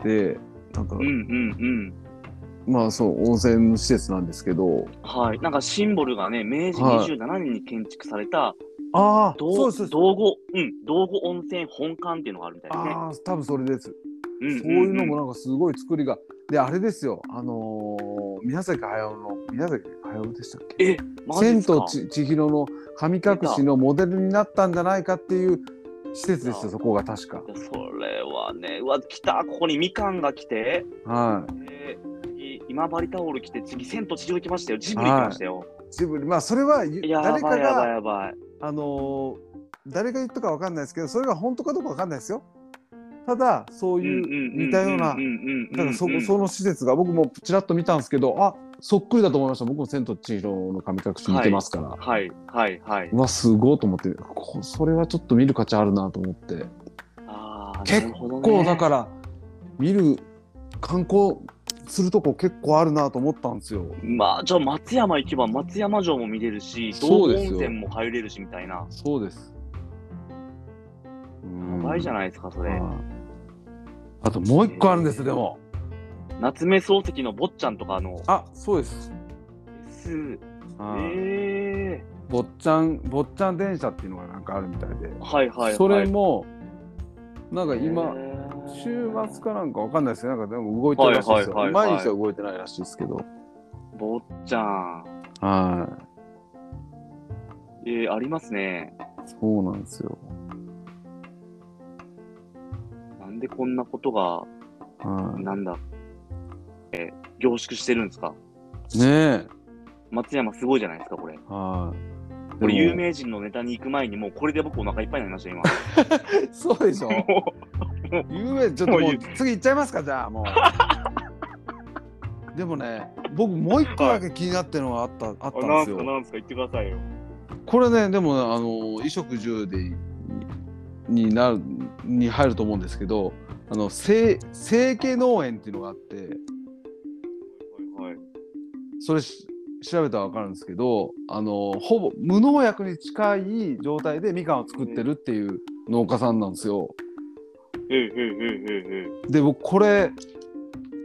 Speaker 2: でなんか、
Speaker 1: うんうんうん。
Speaker 2: まあそう温泉施設なんですけど。
Speaker 1: はい。なんかシンボルがね、明治
Speaker 2: はい
Speaker 1: 27年に建築された、
Speaker 2: ああ
Speaker 1: 道
Speaker 2: そうです
Speaker 1: 道後、うん、道後温泉本館っていうのがあるみたいですね。
Speaker 2: ああ多分それです、
Speaker 1: うんうんうん。
Speaker 2: そういうのもなんかすごい作りがであれですよ。あのー宮崎駿の宮崎駿でしたっけ？
Speaker 1: え、マジですか？
Speaker 2: 千とち千尋の神隠しのモデルになったんじゃないかっていう施設ですよ、そこが確か。
Speaker 1: それはね、うわ、来た、ここにみかんが来て、
Speaker 2: は
Speaker 1: えー。次今治タオル来て、次、千と千尋来ましたよ、ジブリ来ましたよ。
Speaker 2: い。ジブリ、まあそれは誰かが。あのー誰が言ったかわかんないですけど、それが本当かどうかわかんないですよ。ただ、そういう似たような、だからそその施設が僕もちらっと見たんですけど、あそっくりだと思いました。僕も千と千尋の神隠し見てますから。
Speaker 1: はいはいはい。
Speaker 2: うわ、すごいと思って、こそれはちょっと見る価値あるなと思って。
Speaker 1: あー
Speaker 2: 結構だから見る観光するとこ結構あるなと思ったんですよ。
Speaker 1: まあ、じゃあ松山行けば松山城も見れるし、道後温泉も入れるしみたいな。
Speaker 2: そうです。
Speaker 1: やばいじゃ
Speaker 2: ない
Speaker 1: ですか、それ。
Speaker 2: あともう一個あるんです、でも。
Speaker 1: 夏目漱石の坊ちゃんとかの、
Speaker 2: あそうです。
Speaker 1: す、
Speaker 2: はい
Speaker 1: え
Speaker 2: 坊ちゃん坊ちゃん電車っていうのがなんかあるみたいで、
Speaker 1: ー、はいはいはい。
Speaker 2: それもなんか今、
Speaker 1: えー
Speaker 2: 週末かなんかわかんないですね。なんかでも動いてるらしいですよ。毎日は動いてないらしいですけど。
Speaker 1: 坊ちゃん。
Speaker 2: は
Speaker 1: えー、ありますね。
Speaker 2: い。そうなんですよ。
Speaker 1: なんでこんなことが、
Speaker 2: は
Speaker 1: なんだ、えー凝縮してるんですか？
Speaker 2: い。ねえ。
Speaker 1: 松山すごいじゃないですか、これ。
Speaker 2: はい。
Speaker 1: これ、有名人のネタに行く前に、もうこれで僕お腹いっぱいになりました、今。
Speaker 2: そうでしょ？有名ちょっともう次行っちゃいますかじゃあもう でもね僕もう一個だけ気になってるのがあった,、あったんですよ
Speaker 1: なんすか、言ってくださいよ。
Speaker 2: これねでもねあの衣食住でにになるに入ると思うんですけどあの生生家農園っていうのがあって
Speaker 1: はいはい。
Speaker 2: それし調べたら分かるんですけどあのほぼ無農薬に近い状態でみかんを作ってるっていう農家さんなんですよ。で僕これ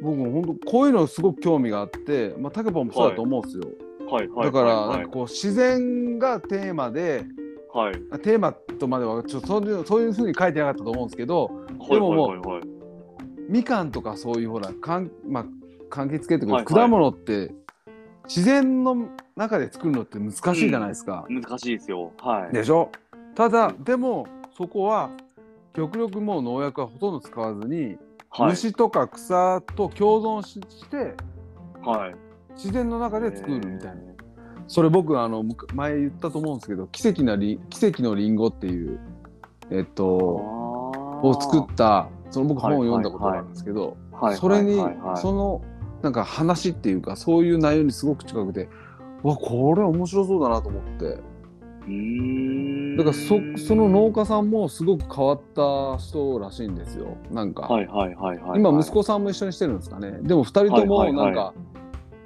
Speaker 2: 僕も本当こういうのすごく興味があってまあタケポンもそうだと思うんですよ、
Speaker 1: えはい。はい。
Speaker 2: だから
Speaker 1: はい。
Speaker 2: なんかこう自然がテーマで
Speaker 1: はい。
Speaker 2: テーマとまではちょっとそういうそういうふうに書いてなかったと思うんですけどでももう
Speaker 1: はい。はい。
Speaker 2: みかんとかそういうほらかん、まあ、柑橘系とか、
Speaker 1: はい。はい。
Speaker 2: 果物って自然の中で作るのって難しいじゃないですか。
Speaker 1: 難しいですよ。はい。
Speaker 2: でしょ？ただでもそこは極力もう農薬はほとんど使わずに、
Speaker 1: はい。
Speaker 2: 虫とか草と共存しして
Speaker 1: はい。
Speaker 2: 自然の中で作るみたいな。それ僕あの前言ったと思うんですけど奇跡なり奇跡のリンゴっていうえっとを作ったその僕本を読んだことがあるんですけど、
Speaker 1: はい
Speaker 2: それに、
Speaker 1: はいはいはい
Speaker 2: そのなんか話っていうかそういう内容にすごく近くてわこれ面白そうだなと思ってだからそその農家さんもすごく変わった人らしいんですよなんか、
Speaker 1: はいはいはいはい。
Speaker 2: 今息子さんも一緒にしてるんですかねでも2人ともなんか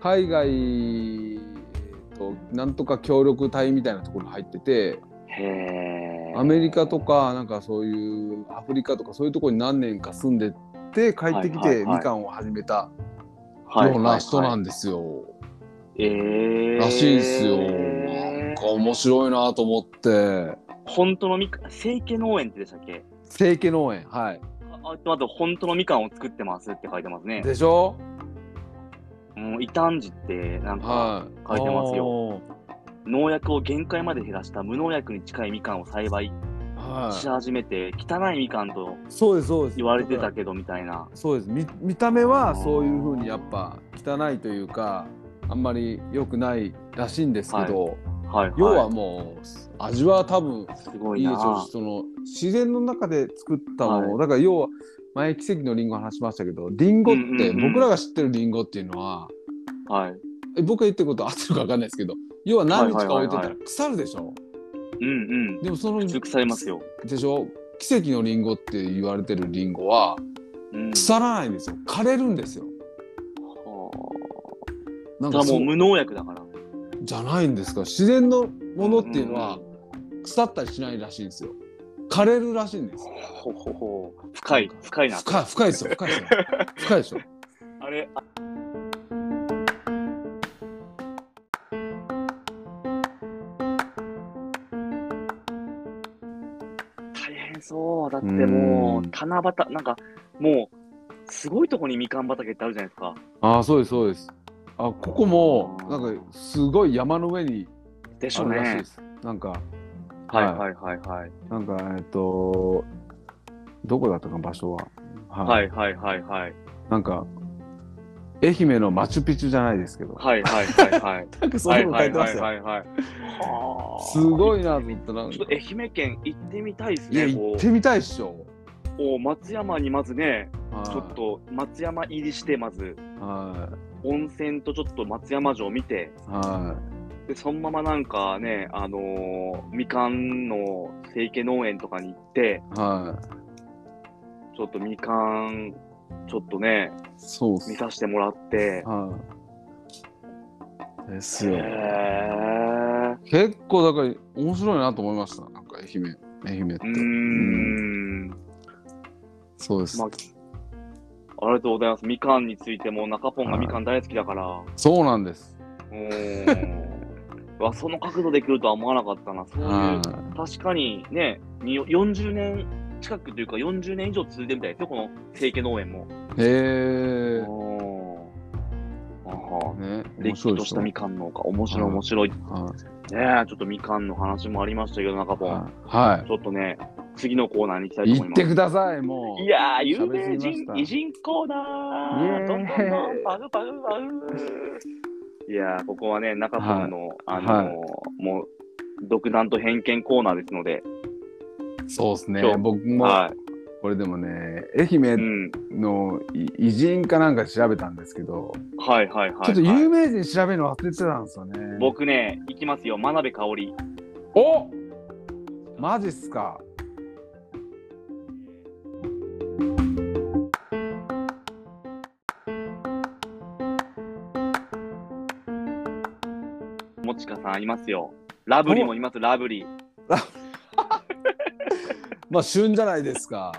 Speaker 2: 海外となんとか協力隊みたいなところに入っててアメリカとかなんかそういうアフリカとかそういうところに何年か住んでって帰ってきてみかんを始めた
Speaker 1: はい
Speaker 2: ような人なん
Speaker 1: で。
Speaker 2: ですよ。
Speaker 1: えー
Speaker 2: らしいですよ。か面白いなと思って。
Speaker 1: 本当のみかん、清家農園ってでしたっけ？
Speaker 2: 清家農園はい。
Speaker 1: ああと本当のみかんを作ってますって書いてますね。
Speaker 2: でしょ？
Speaker 1: もう異端児ってなんか
Speaker 2: はい。
Speaker 1: 書いてますよ。
Speaker 2: よ。
Speaker 1: 農薬を限界まで減らした無農薬に近いみかんを栽培し
Speaker 2: は
Speaker 1: 始めて、汚いみかんと
Speaker 2: い。そうですそうです。
Speaker 1: 言われてたけどみたいな。
Speaker 2: そうです見見た目はそういうふうにやっぱ汚いというかあんまり良くないらしいんですけど、
Speaker 1: はいはい。
Speaker 2: 要はもう味は多分
Speaker 1: すごいな
Speaker 2: いいでしょうしその自然の中で作ったもの、
Speaker 1: は
Speaker 2: だから要は前奇跡のリンゴ話しましたけどリンゴって、僕らが知ってるリンゴっていうのは
Speaker 1: はい。
Speaker 2: え僕が言ってること合ってるか分かんないですけど要は何日か置いてたら
Speaker 1: はいはいはい
Speaker 2: 腐るでしょ、
Speaker 1: うんうん。
Speaker 2: でもその
Speaker 1: 腐りますよ。
Speaker 2: でしょ？奇跡のリンゴって言われてるリンゴは
Speaker 1: うん。
Speaker 2: 腐らないんですよ枯れるんですよ
Speaker 1: はあ
Speaker 2: なんか
Speaker 1: もう無農薬だから。
Speaker 2: じゃないんですか。自然のものっていうのは腐ったりしないらしいんですよ。枯れるらしいんです。
Speaker 1: ほほほ深い、深いな。
Speaker 2: 深い深いですよ。深いですよ。深いでしょ
Speaker 1: あれ、あ大変そう。だっても
Speaker 2: う
Speaker 1: うん。七夕、なんかもう、すごいとこにみかん畑ってあるじゃないですか。
Speaker 2: ああそうですそうですあここもなんかすごい山の上に
Speaker 1: でしょうね
Speaker 2: あるらしいで。す、なんか
Speaker 1: はいはいはいはい。
Speaker 2: なんかえっとどこだったか場所はは
Speaker 1: はいはいはいはい。
Speaker 2: なんか愛媛のマチュピチュじゃないですけど、
Speaker 1: はいはいはいはい。
Speaker 2: なんかそう
Speaker 1: はいいう
Speaker 2: の書てますよ、
Speaker 1: はいいはいはいはい。はあ
Speaker 2: すごいなと思ったなんか
Speaker 1: ちょっと愛媛県行ってみたいです
Speaker 2: いや
Speaker 1: ね。
Speaker 2: 行ってみたいっしょ
Speaker 1: こう松山にまずね、
Speaker 2: はい
Speaker 1: ちょっと松山入りして、まず
Speaker 2: は
Speaker 1: 温泉とちょっと松山城見て、
Speaker 2: い。は
Speaker 1: で、そのままなんかね、あのーみかんの清家農園とかに行って、
Speaker 2: い。は
Speaker 1: ちょっとみかん、ちょっとね、
Speaker 2: いそう
Speaker 1: 見させてもらって、
Speaker 2: はい。ですよ。結構だから面白いなと思いましたなんか愛媛愛媛って
Speaker 1: うー。ん。
Speaker 2: そうです、
Speaker 1: まあ、ありがとうございます。みかんについても、中ポンがみかん大好きだから、
Speaker 2: そうなんです。
Speaker 1: うー。ん。その角度で来るとは思わなかったな。そういう、
Speaker 2: は
Speaker 1: 確かにね、に40年近くというか40年以上続いてるみたいですよ、この清家農園も。
Speaker 2: いへえ
Speaker 1: あは
Speaker 2: ね
Speaker 1: れっきとしたみかん農家、面白い面白い。ねちょっとみかんの話もありましたけど、中
Speaker 2: い
Speaker 1: ポン。
Speaker 2: は
Speaker 1: ちょっとね、次のコーナーに行きたい
Speaker 2: い
Speaker 1: と思います。
Speaker 2: 行ってくださいもう。
Speaker 1: いやー、有
Speaker 2: 喋
Speaker 1: 名人偉人コーナ
Speaker 2: ー。
Speaker 1: どんどんどん、パグパグパグ。いやー、ここはね、中ポンの、あのー
Speaker 2: はい。
Speaker 1: もう、独断と偏見コーナーですので、
Speaker 2: そうですね。僕も
Speaker 1: は
Speaker 2: これでもね愛媛
Speaker 1: ん。
Speaker 2: のい偉人かなんか調べたんですけど
Speaker 1: はいはいはい、はい。
Speaker 2: ちょっと有名人調べるの忘れてたんですよね。
Speaker 1: 僕ね、行きますよ。真鍋かおり。
Speaker 2: おマジっすか
Speaker 1: もちかさんいますよ。ラブリーもいます、ラブリー。
Speaker 2: まあ旬じゃないですか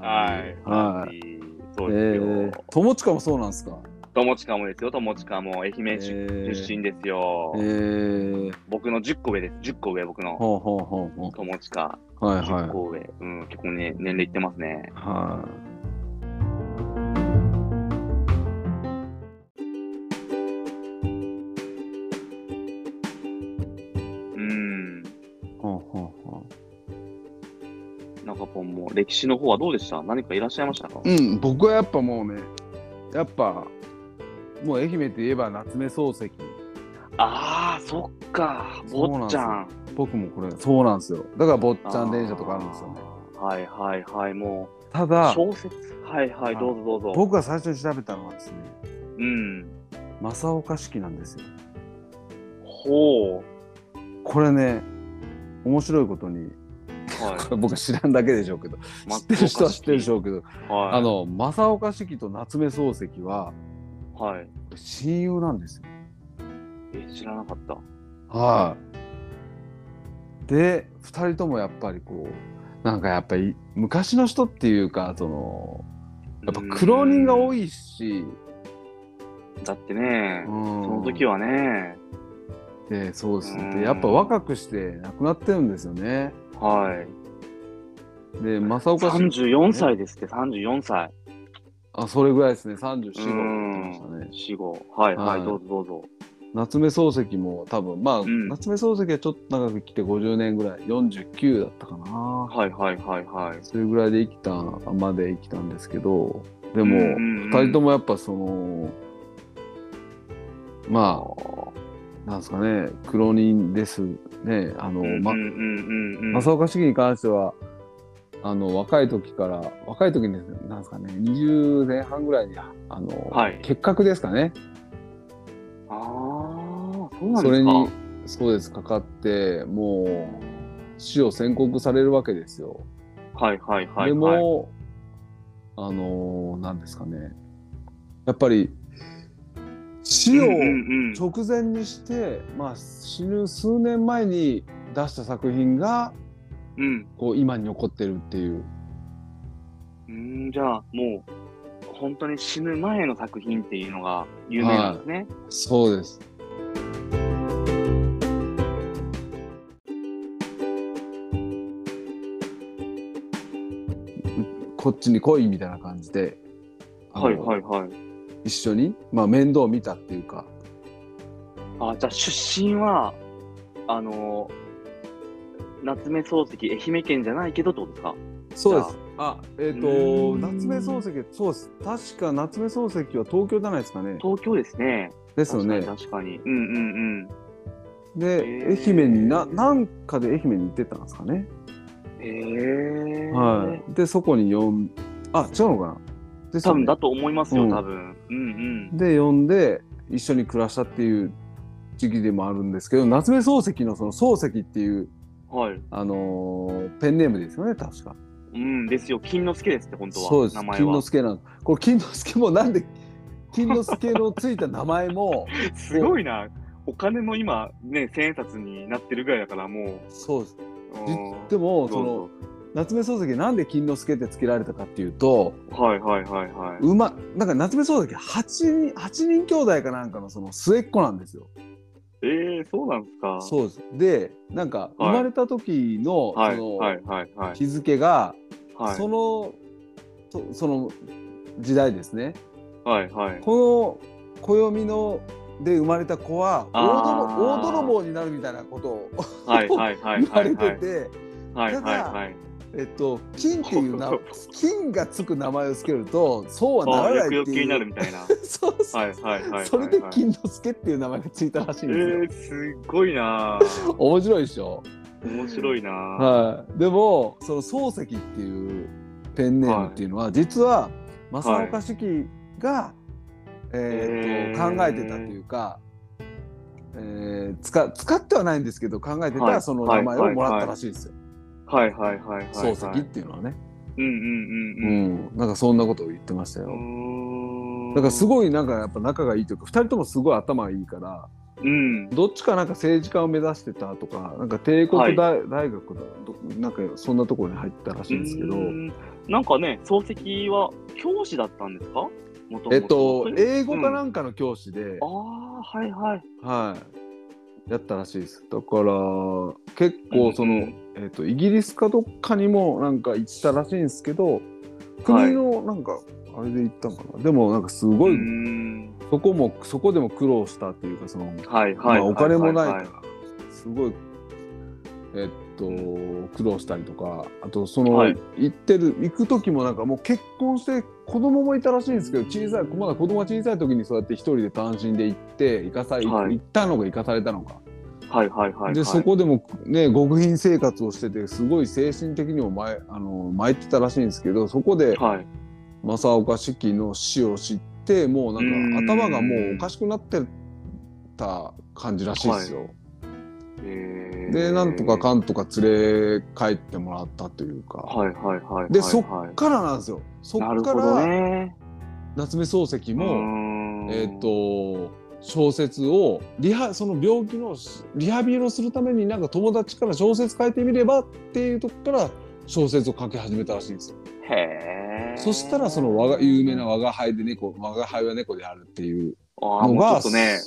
Speaker 1: はい。
Speaker 2: はい
Speaker 1: い。そう
Speaker 2: え
Speaker 1: ですよ
Speaker 2: ー。友近もそうなんですか？
Speaker 1: 友近もですよ、友近も愛媛出,、
Speaker 2: えー
Speaker 1: 出身ですよ、
Speaker 2: えー、
Speaker 1: 僕の10個上です。10個上、僕の
Speaker 2: ほうほうほうほ
Speaker 1: 友近。
Speaker 2: うはい
Speaker 1: 10
Speaker 2: はい
Speaker 1: 個上。うん、結構ね、年齢いってますね。
Speaker 2: は
Speaker 1: うん。
Speaker 2: い
Speaker 1: 歴史の方はどうでした？何かいらっしゃいましたか？
Speaker 2: ううん僕はやっぱもうねやっぱもう愛媛といえば夏目漱石
Speaker 1: ああ、そっか、坊ちゃん。
Speaker 2: 僕もこれそうなんですよだから坊ちゃん電車とかあるんですよね
Speaker 1: はいはいはい、もう、
Speaker 2: ただ
Speaker 1: 小説？はいはい、どうぞどうぞ。
Speaker 2: 僕が最初に調べたのはですね
Speaker 1: うん。
Speaker 2: 正岡式なんですよ
Speaker 1: ほう。
Speaker 2: これね面白いことに
Speaker 1: はい
Speaker 2: 僕は知らんだけでしょうけど知ってる人は知ってるでしょうけど、
Speaker 1: はい。
Speaker 2: あ、の正岡式と夏目漱石は
Speaker 1: はい。
Speaker 2: 親友なんですよ
Speaker 1: え、知らなかった。
Speaker 2: はい。で、二人ともやっぱりこう、なんかやっぱり昔の人っていうか、その、やっぱ苦労人が多
Speaker 1: い。
Speaker 2: いし、
Speaker 1: だってね、
Speaker 2: そ
Speaker 1: その時はね、
Speaker 2: で、そうですね。やっぱ若くして亡くなってるんですよね。
Speaker 1: はい。
Speaker 2: で、正岡式、
Speaker 1: 34歳ですって、34歳。
Speaker 2: あ、それぐらいですね。34、5って
Speaker 1: う
Speaker 2: 言ってましたね。
Speaker 1: 死後。はいは、
Speaker 2: はいい
Speaker 1: どうぞどうぞ。
Speaker 2: 夏目漱石も多分、まあ、
Speaker 1: ん
Speaker 2: 夏目漱石はちょっと長く生きて50年ぐらい、49だったかな。
Speaker 1: はいはいはいはい。
Speaker 2: それぐらいで生きた、まで生きたんですけど、でも、二人ともやっぱその、まあ、なんですかね、苦労人ですね。あの、ま。正岡市議に関しては、あの、若い時から、若い時に、なんですかね、20前半ぐらいに、あの、
Speaker 1: はい
Speaker 2: 結核ですかね。
Speaker 1: ああ、そうなんですか。
Speaker 2: それに、そうです、かかって、もう、死を宣告されるわけですよ。
Speaker 1: はいはいはい、はい。
Speaker 2: でも、あのーなんですかね。やっぱり、死を直前にして、まあ、死ぬ数年前に出した作品が、
Speaker 1: うん。
Speaker 2: こう、今に残ってるっていう。
Speaker 1: うん、じゃあ、もう、本当に死ぬ前の作品っていうのが有名なんですね。
Speaker 2: そうです。こっちに来いみたいな感じで、
Speaker 1: はいはいはい。
Speaker 2: 一緒に、まあ、面倒を見たっていうか、
Speaker 1: あ、じゃあ出身は、あの、夏目漱石、愛媛県じゃないけどってことですか？
Speaker 2: そうです。あ、えっ、
Speaker 1: ーん
Speaker 2: 夏目漱石、そうです。確か夏目漱石は東京じゃないですかね。
Speaker 1: 東京ですね。
Speaker 2: ですよね。
Speaker 1: 確かに。うんうんうん。
Speaker 2: で、
Speaker 1: へー
Speaker 2: 愛媛にな、なんかで愛媛に行ってたんですかね。
Speaker 1: へえ。
Speaker 2: はい。で、そこに呼ん、あ、違うのかな？ですよね
Speaker 1: 多分だと思いますよ、
Speaker 2: うん
Speaker 1: 多分。うん
Speaker 2: で、呼んで、一緒に暮らしたっていう時期でもあるんですけど、夏目漱石のその漱石っていう、
Speaker 1: うん。はい。
Speaker 2: あのーペンネームですよね、確か。
Speaker 1: うんですよ。金之助ですって、本当は。
Speaker 2: そうです。
Speaker 1: 名前
Speaker 2: 金之
Speaker 1: は。
Speaker 2: 助なん。これ、金之助もなんで、金之助のついた名前も、
Speaker 1: すごいな。お金の今、ね、千円札になってるぐらいだから、も
Speaker 2: そうです。でも、その、夏目漱石なんで金之助ってつけられたかっていうと、
Speaker 1: の、はいはいはいはい。
Speaker 2: うま、なんか夏目漱石8人、8人兄弟かなんかのその末っ子なんですよ。
Speaker 1: ええそうなんですか。
Speaker 2: そうです。で、なんか
Speaker 1: はい
Speaker 2: 生まれた時の、
Speaker 1: はい
Speaker 2: その、
Speaker 1: はいはいはい。
Speaker 2: 日付が、
Speaker 1: はい
Speaker 2: そのそその時代ですね
Speaker 1: はいはい。
Speaker 2: この暦ので生まれた子は大泥大泥棒になるみたいなことを
Speaker 1: はいはいはい
Speaker 2: 言われ
Speaker 1: はいはい。
Speaker 2: てて、
Speaker 1: はいはいはい。
Speaker 2: えっと金っていうな金がつく名前をつけるとそうはな
Speaker 1: あ
Speaker 2: らないって
Speaker 1: 翌々にな
Speaker 2: いう
Speaker 1: るみたいな。
Speaker 2: そうそう、
Speaker 1: はいはいはいはい。
Speaker 2: それで金之助っていう名前がついたらしい
Speaker 1: え
Speaker 2: んですよ、
Speaker 1: ー、すっごいな。ぁ。
Speaker 2: 面白いでしょ。
Speaker 1: 面白いな。ぁ。
Speaker 2: はい、でもその漱石っていうペンネームっていうのは、実は正岡子規が、えーっと
Speaker 1: へー
Speaker 2: 考えてたというか、えー。使使ってはないんですけど考えてた
Speaker 1: はい。
Speaker 2: その名前をもらったらしいですよ、
Speaker 1: はいはいはいはい。
Speaker 2: 漱石っていうのはね、
Speaker 1: うんうん
Speaker 2: う
Speaker 1: うん
Speaker 2: んなんかそんなことを言ってましたよ、
Speaker 1: うん。
Speaker 2: だからす
Speaker 1: い。
Speaker 2: ごいなんかやっぱ仲がいいというか2人ともすごい頭がいいから
Speaker 1: うん。
Speaker 2: どっちかなんか政治家を目指してたとかなんか帝国大,、大学だどなんかそんなところに入ったらしいんですけど。
Speaker 1: うんなんかね、漱石は教師だったんですか？
Speaker 2: えっと、英語かなんかの教師で、
Speaker 1: ああ、はいはい。
Speaker 2: はい、やったらしいです。だから、結構その、
Speaker 1: うんうん
Speaker 2: えっと、イギリスかどっかにもなんか行ったらしいんですけど、国のなんか、あれで行ったのかな。でもなんかすごい、
Speaker 1: うん
Speaker 2: そこも、そこでも苦労したっていうか、その、
Speaker 1: はいはい。
Speaker 2: まあ、お金もないから
Speaker 1: はい、
Speaker 2: すごい、えっと、苦労したりとか、あとその、
Speaker 1: はい
Speaker 2: 行ってる、行く時もなんかもう結婚して子供もいたらしいんですけど、小さい、まだ子供が小さい時にそうやって一人で単身で行って、行かさ、
Speaker 1: はい
Speaker 2: 行ったのか行かされたのか。
Speaker 1: はいはいはい、はい。
Speaker 2: でそこでもね極貧生活をしててすごい精神的にも前あの参ってたらしいんですけどそこで
Speaker 1: はい。
Speaker 2: 正岡子規の死を知ってもうなん
Speaker 1: うん
Speaker 2: か頭がもうおかしくなってた感じらしいですよ。
Speaker 1: えー
Speaker 2: でなんとかかんとか連れ帰ってもらったというか、
Speaker 1: はいはいはいはい。
Speaker 2: でそ
Speaker 1: はい
Speaker 2: っからなんですよそっから
Speaker 1: ね。
Speaker 2: 夏目漱石
Speaker 1: う
Speaker 2: も、えっ、と小説をリハその病気のリハビリをするためになんか友達から小説書いてみればっていうとこから小説を書き始めたらしいんですよ。
Speaker 1: へえ。
Speaker 2: そしたらその我が有名な「我が輩で猫我が輩は猫である」っていうのが
Speaker 1: ね。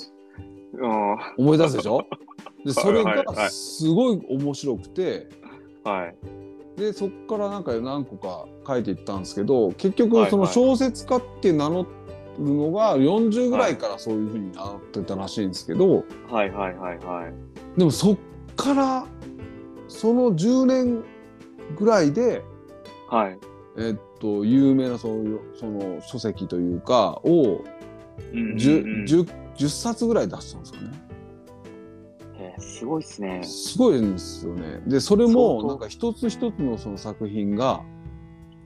Speaker 1: うん。
Speaker 2: 思い出すでしょ？でそれがすごい面白くて
Speaker 1: はい。
Speaker 2: でそっからなんか何個か書いていったんですけど結局その小説家って名乗るのが40ぐらいからそういうふうになってたらしいんですけど、
Speaker 1: はいはいはいはい。
Speaker 2: でもそっからその10年ぐらいで
Speaker 1: はい。
Speaker 2: えっと有名なそういうその書籍というかを
Speaker 1: うんうんうん
Speaker 2: 10, 10, 10冊ぐらい出したんですよね。
Speaker 1: へーすごいっすね。
Speaker 2: すごいんですよね。でそれもなんか一つ一つのその作品が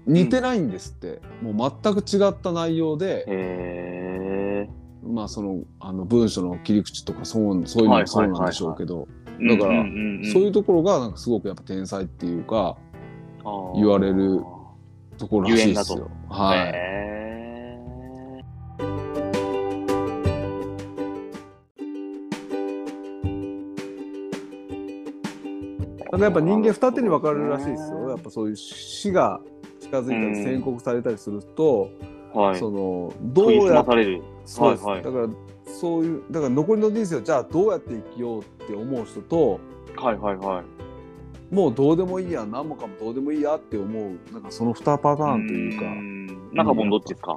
Speaker 2: 似てないんですって、もう全く違った内容で、
Speaker 1: へえ。
Speaker 2: まあそのあの文章の切り口とかそうそういうのもそうなんでしょうけど、だから
Speaker 1: うんうんうん
Speaker 2: そういうところがなんかすごくやっぱ天才っていうか言われるところらしいですよ。はい。
Speaker 1: へえ。
Speaker 2: なんかやっぱ人間二手に分かれるらしいですよ。やっぱそういう死が近づいたり宣告されたりすると、
Speaker 1: はい。
Speaker 2: そのどうやっ
Speaker 1: まされる。
Speaker 2: そうです、
Speaker 1: はいはい。
Speaker 2: だからそういうだから残りの人生をじゃあどうやって生きようって思う人と
Speaker 1: はいはいはい。
Speaker 2: もうどうでもいいや何もかもどうでもいいやって思うなんかその2パターンというか。
Speaker 1: ん。中本どっちですか、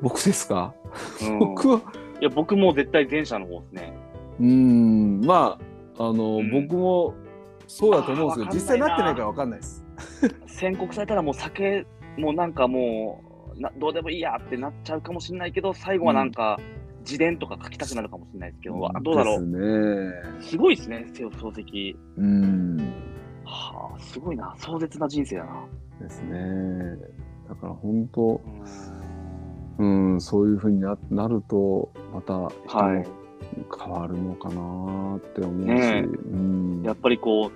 Speaker 2: 僕ですか、
Speaker 1: うん。
Speaker 2: 僕は。い
Speaker 1: や、僕も絶対前者の方ですね。
Speaker 2: うーん。まああの、
Speaker 1: うん。
Speaker 2: 僕もそうだと思うんですけど実際なってないから
Speaker 1: わ
Speaker 2: 分かんないです。
Speaker 1: 宣告されたらもう酒、もうなんかもうな、どうでもいいやってなっちゃうかもしれないけど、最後はなんか、自伝とか書きたくなるかもしれないですけど、わどうだろ
Speaker 2: です
Speaker 1: う。
Speaker 2: ね。
Speaker 1: すごいですね、漱石。
Speaker 2: うん
Speaker 1: はあ、すごいな。壮絶な人生だな。
Speaker 2: ですね。だから本当
Speaker 1: うーん
Speaker 2: うんそういうふうにななるとまた人
Speaker 1: はい
Speaker 2: も。変わるのかなって思うし、
Speaker 1: ねえ
Speaker 2: うん
Speaker 1: やっぱりこ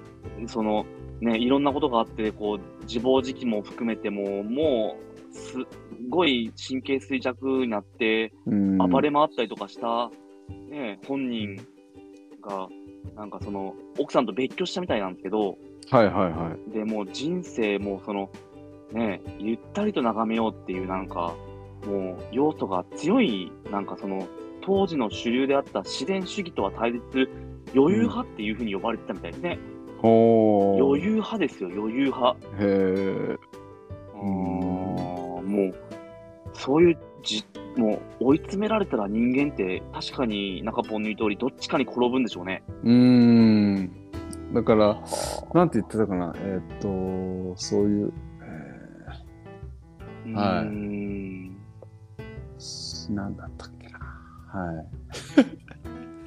Speaker 1: う、その、ね、いろんなことがあって、こう、自暴自棄も含めても、もう、すっごい神経衰弱になって、
Speaker 2: うん
Speaker 1: 暴れ回ったりとかした、ね、本人が、なんかその、奥さんと別居したみたいなんですけど、
Speaker 2: はいはいはい。
Speaker 1: でもう人生もその、ね、ゆったりと眺めようっていうなんか、もう要素が強い、なんかその、当時の主流であった自然主義とは対立する余裕派っていうふうに呼ばれてたみたいですね。
Speaker 2: ほ
Speaker 1: 余裕派ですよ、余裕派。
Speaker 2: へえ。
Speaker 1: うーんもう、そういうじ、もう追い詰められたら人間って確かに中ポンの言う通り、どっちかに転ぶんでしょうね。
Speaker 2: うーん。だから、
Speaker 1: は
Speaker 2: なんて言ってたかな。えーっと、そういう、え
Speaker 1: あ
Speaker 2: はいなんだったっけな。は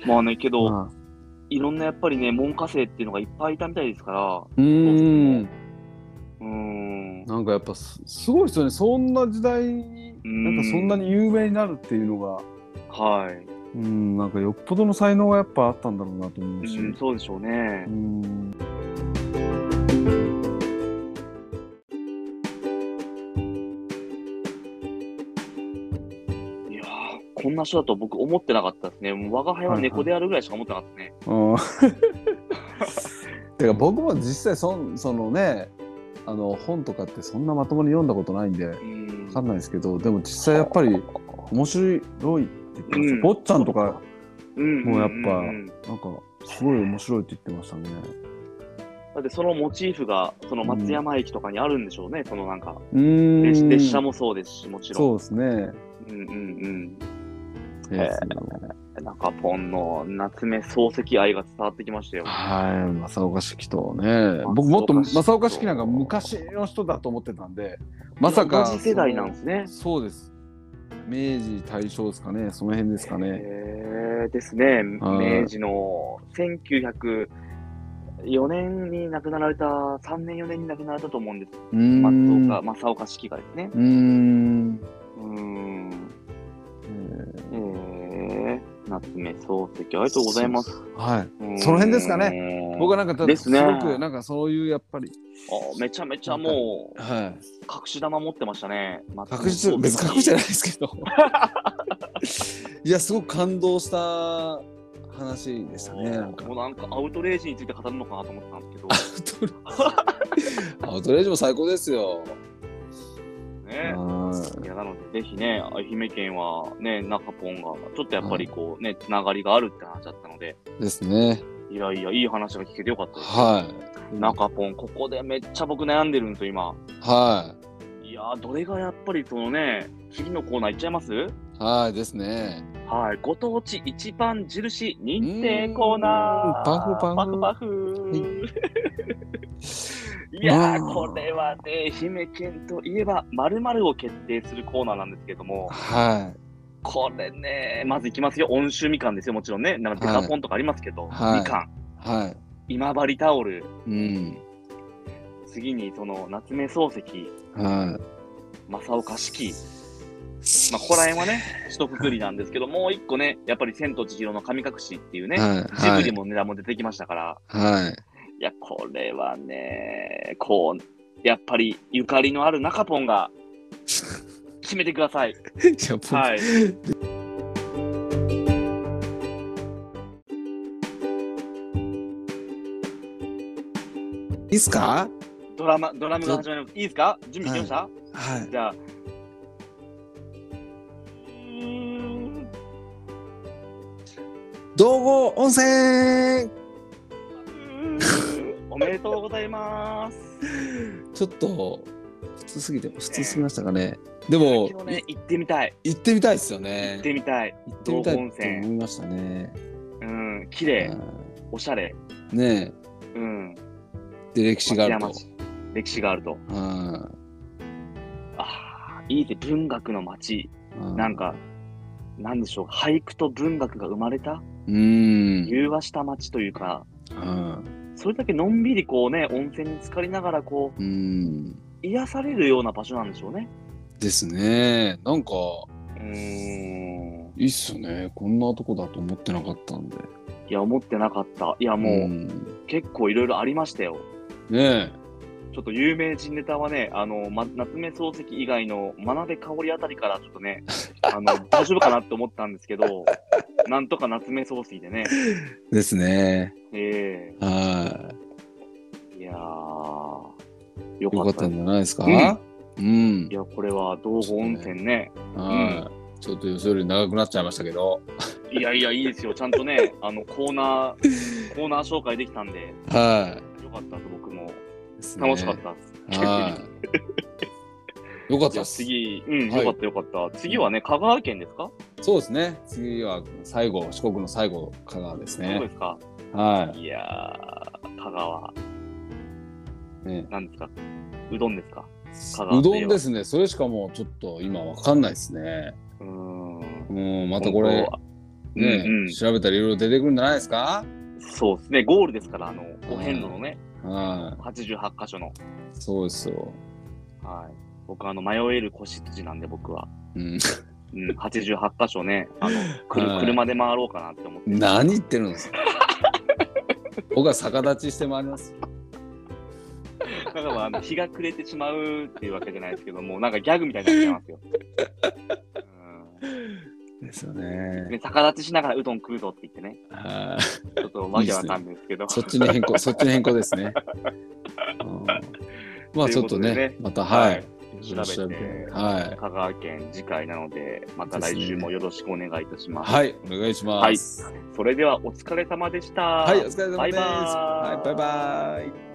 Speaker 2: い。
Speaker 1: まあね、けど、
Speaker 2: まあ
Speaker 1: いろんなやっぱりね、門下生っていうのがいっぱいいたみたいですから、
Speaker 2: うーん。
Speaker 1: うーん。
Speaker 2: なんかやっぱすすごいですよね。そんな時代に、なんかそんなに有名になるっていうのが、
Speaker 1: はい。
Speaker 2: うん、なんかよっぽどの才能がやっぱあったんだろうなと思うし。
Speaker 1: うん、そうでしょうね
Speaker 2: う。ん。
Speaker 1: な人だと僕思ってなかったですね。もう我が輩は猫であるぐらいしか思ってなかったですね。
Speaker 2: うん てか僕も実際そんそのねあの本とかってそんなまともに読んだことないんでわ
Speaker 1: うん
Speaker 2: かんないですけどでも実際やっぱり面白いって言ってました、
Speaker 1: うん
Speaker 2: 坊ちゃんとか
Speaker 1: うん
Speaker 2: もうやっぱ
Speaker 1: んんん
Speaker 2: なんかすごい面白いって言ってましたね。
Speaker 1: だってそのモチーフが、その松山駅とかにあるんでしょうね。そのなんか、列列車もそうですし、もちろん。
Speaker 2: そうですね。
Speaker 1: うんうん
Speaker 2: ですよ
Speaker 1: うん。中ポンの夏目漱石愛が伝わってきましたよ。
Speaker 2: はい正岡式とね僕もっと
Speaker 1: 正岡式
Speaker 2: なんか昔の人だと思ってたんでまさか
Speaker 1: 世代なんですね。
Speaker 2: そうです明治大正ですかねその辺ですかね。
Speaker 1: へれですね、
Speaker 2: はい
Speaker 1: 明治の1904年に亡くなられた、3年、4年に亡くなられたと思うんです。松岡、正岡式がですね。
Speaker 2: うーん。
Speaker 1: うーん。夏目漱石、ありがとうございます。
Speaker 2: ーはい。その辺ですかね。僕はなんかただ
Speaker 1: ですね
Speaker 2: すごくなんかそういうやっぱり、
Speaker 1: あめちゃめちゃもう、
Speaker 2: はい。
Speaker 1: 隠し玉持ってましたね。
Speaker 2: 確実別に隠して
Speaker 1: い。
Speaker 2: ないですけど。いやすごく感動した話でしたね。なんか
Speaker 1: もうなんかアウトレイジについて語るのかなと思ってたんですけど。
Speaker 2: アウトレイジも最高ですよ。
Speaker 1: ね。
Speaker 2: はい
Speaker 1: や、なので、ぜひね、愛媛県はね、中ポンが、ちょっとやっぱりこうね、つながりがあるって話だったので、
Speaker 2: い。ですね。
Speaker 1: いやいや、いい話が聞けてよかったです。
Speaker 2: はい。
Speaker 1: 中ポン、ここでめっちゃ僕悩んでるんですよ、今。
Speaker 2: はい
Speaker 1: やー、どれがやっぱりそのね、次のコーナーいっちゃいます？
Speaker 2: い。はいですね。
Speaker 1: はい、ご当地一番印認定コーナー。
Speaker 2: パフパフ
Speaker 1: パフパフ。いやー、これはね、愛媛県といえば、〇〇を決定するコーナーなんですけども、
Speaker 2: は
Speaker 1: これね、まずいきますよ。温州みかんですよ、もちろんね。なんかデカポンとかありますけど、
Speaker 2: はい
Speaker 1: みかん、
Speaker 2: い。は
Speaker 1: 今治タオル、
Speaker 2: い。うん。
Speaker 1: 次にその夏目漱石、
Speaker 2: は
Speaker 1: 正岡子規、
Speaker 2: い。
Speaker 1: まあ、ここら辺はね、一括りなんですけど、もう一個ね、やっぱり千と千尋の神隠しっていうね、
Speaker 2: はい。
Speaker 1: ジブリ
Speaker 2: はい。
Speaker 1: も値段も出てきましたから、
Speaker 2: はい。
Speaker 1: いや、これはね、こう、やっぱりゆかりのある中ポンが決めてください。はい。
Speaker 2: いいっすか？
Speaker 1: ドラマ、ドラムが始まります。いいですか？準備できました、
Speaker 2: はい。
Speaker 1: じゃあ。
Speaker 2: 道後温泉
Speaker 1: おめでとうございます。
Speaker 2: ちょっと普通すぎて普通すぎましたかね。でも、
Speaker 1: ね、行ってみたい。
Speaker 2: 行ってみたいですよ
Speaker 1: 行
Speaker 2: ね
Speaker 1: っ。てみたい。
Speaker 2: 行ってみたい
Speaker 1: 道後温
Speaker 2: って
Speaker 1: 泉
Speaker 2: 思いましたね。
Speaker 1: うん、綺麗、
Speaker 2: は
Speaker 1: おしゃれ。
Speaker 2: いね
Speaker 1: うん。
Speaker 2: え、で歴史があると。
Speaker 1: 歴史があると。
Speaker 2: は
Speaker 1: ああ、いいね、文学の街。
Speaker 2: い
Speaker 1: なんか、なんでしょう、俳句と文学が生まれた、
Speaker 2: うーん。
Speaker 1: 融和した街というか、
Speaker 2: は
Speaker 1: それだけのんびりこうね、温泉に浸かりながらこ
Speaker 2: い。うーん。
Speaker 1: う、癒されるような場所なんでしょうね。
Speaker 2: ですね。なんか、
Speaker 1: うーん。
Speaker 2: いいっすよね。こんなとこだと思ってなかったんで。
Speaker 1: いや、思ってなかった。いや、もう、
Speaker 2: ん
Speaker 1: 結構いろいろありましたよ。
Speaker 2: ね
Speaker 1: ちょっと有名人ネタはね、あの、ま、夏目漱石以外の真鍋かおりあたりからちょっとね、あの、大丈夫かなって思ったんですけど、なんとか夏目漱石でね、
Speaker 2: え。ですね。
Speaker 1: え
Speaker 2: は
Speaker 1: えいやー、よかっ
Speaker 2: たたんじゃないですか？
Speaker 1: うん
Speaker 2: うん
Speaker 1: い。や、これは道後温泉ね。
Speaker 2: はい。ちょっと予想より長くなっちゃいましたけど。
Speaker 1: いやいや、いいですよ。ちゃんとね、あの、コーナー、コーナー紹介できたんで、
Speaker 2: は
Speaker 1: よかったです、
Speaker 2: ね。
Speaker 1: 楽しかったです。
Speaker 2: はい。よかったです。
Speaker 1: 次、うん、
Speaker 2: はい
Speaker 1: よかったよかった。次はね、香川県ですか？
Speaker 2: そうですね。次は最後、四国の最後、香川です
Speaker 1: そう
Speaker 2: ね
Speaker 1: で。すか。
Speaker 2: はい
Speaker 1: やー、香川、
Speaker 2: い。ね、
Speaker 1: なんですか？うどんですか？
Speaker 2: うどんですね。それしかもうちょっと今わかんないですね。
Speaker 1: うーん。
Speaker 2: うん、またこれ、ね、
Speaker 1: うんうん
Speaker 2: 調べたらいろいろ出てくるんじゃないですか？
Speaker 1: そうですね、ゴールですから、あの、お遍路のね、
Speaker 2: は
Speaker 1: 88箇所の。
Speaker 2: い。そうですよ。
Speaker 1: はい。僕、あの、迷える子羊なんで、僕は。
Speaker 2: うん、
Speaker 1: うん、88箇所ね、あの、くる
Speaker 2: はい
Speaker 1: 車で回ろうかなって思って。
Speaker 2: 何言ってるんですか僕は逆立ちして回ります。
Speaker 1: だからまああの日が暮れてしまうっていうわけじゃないですけども、なんかギャグみたいになっちゃいますよ。
Speaker 2: ですよ
Speaker 1: うん、
Speaker 2: ね。
Speaker 1: で逆立ちしながらうどん食うぞって言ってね、
Speaker 2: はい。
Speaker 1: ちょっとわけわかんないですけど。
Speaker 2: そっちに変更、そっちに変更ですね。うんまあちょっとね、
Speaker 1: とね
Speaker 2: また、はい。
Speaker 1: はい調べて
Speaker 2: はい。
Speaker 1: 香川県次回なので、また来週もよろしくお願いいたします。
Speaker 2: はい、お願いします。
Speaker 1: それではお疲れ様でした。
Speaker 2: はい、お疲れ様です。
Speaker 1: バイバーイ
Speaker 2: はい、バイバイ。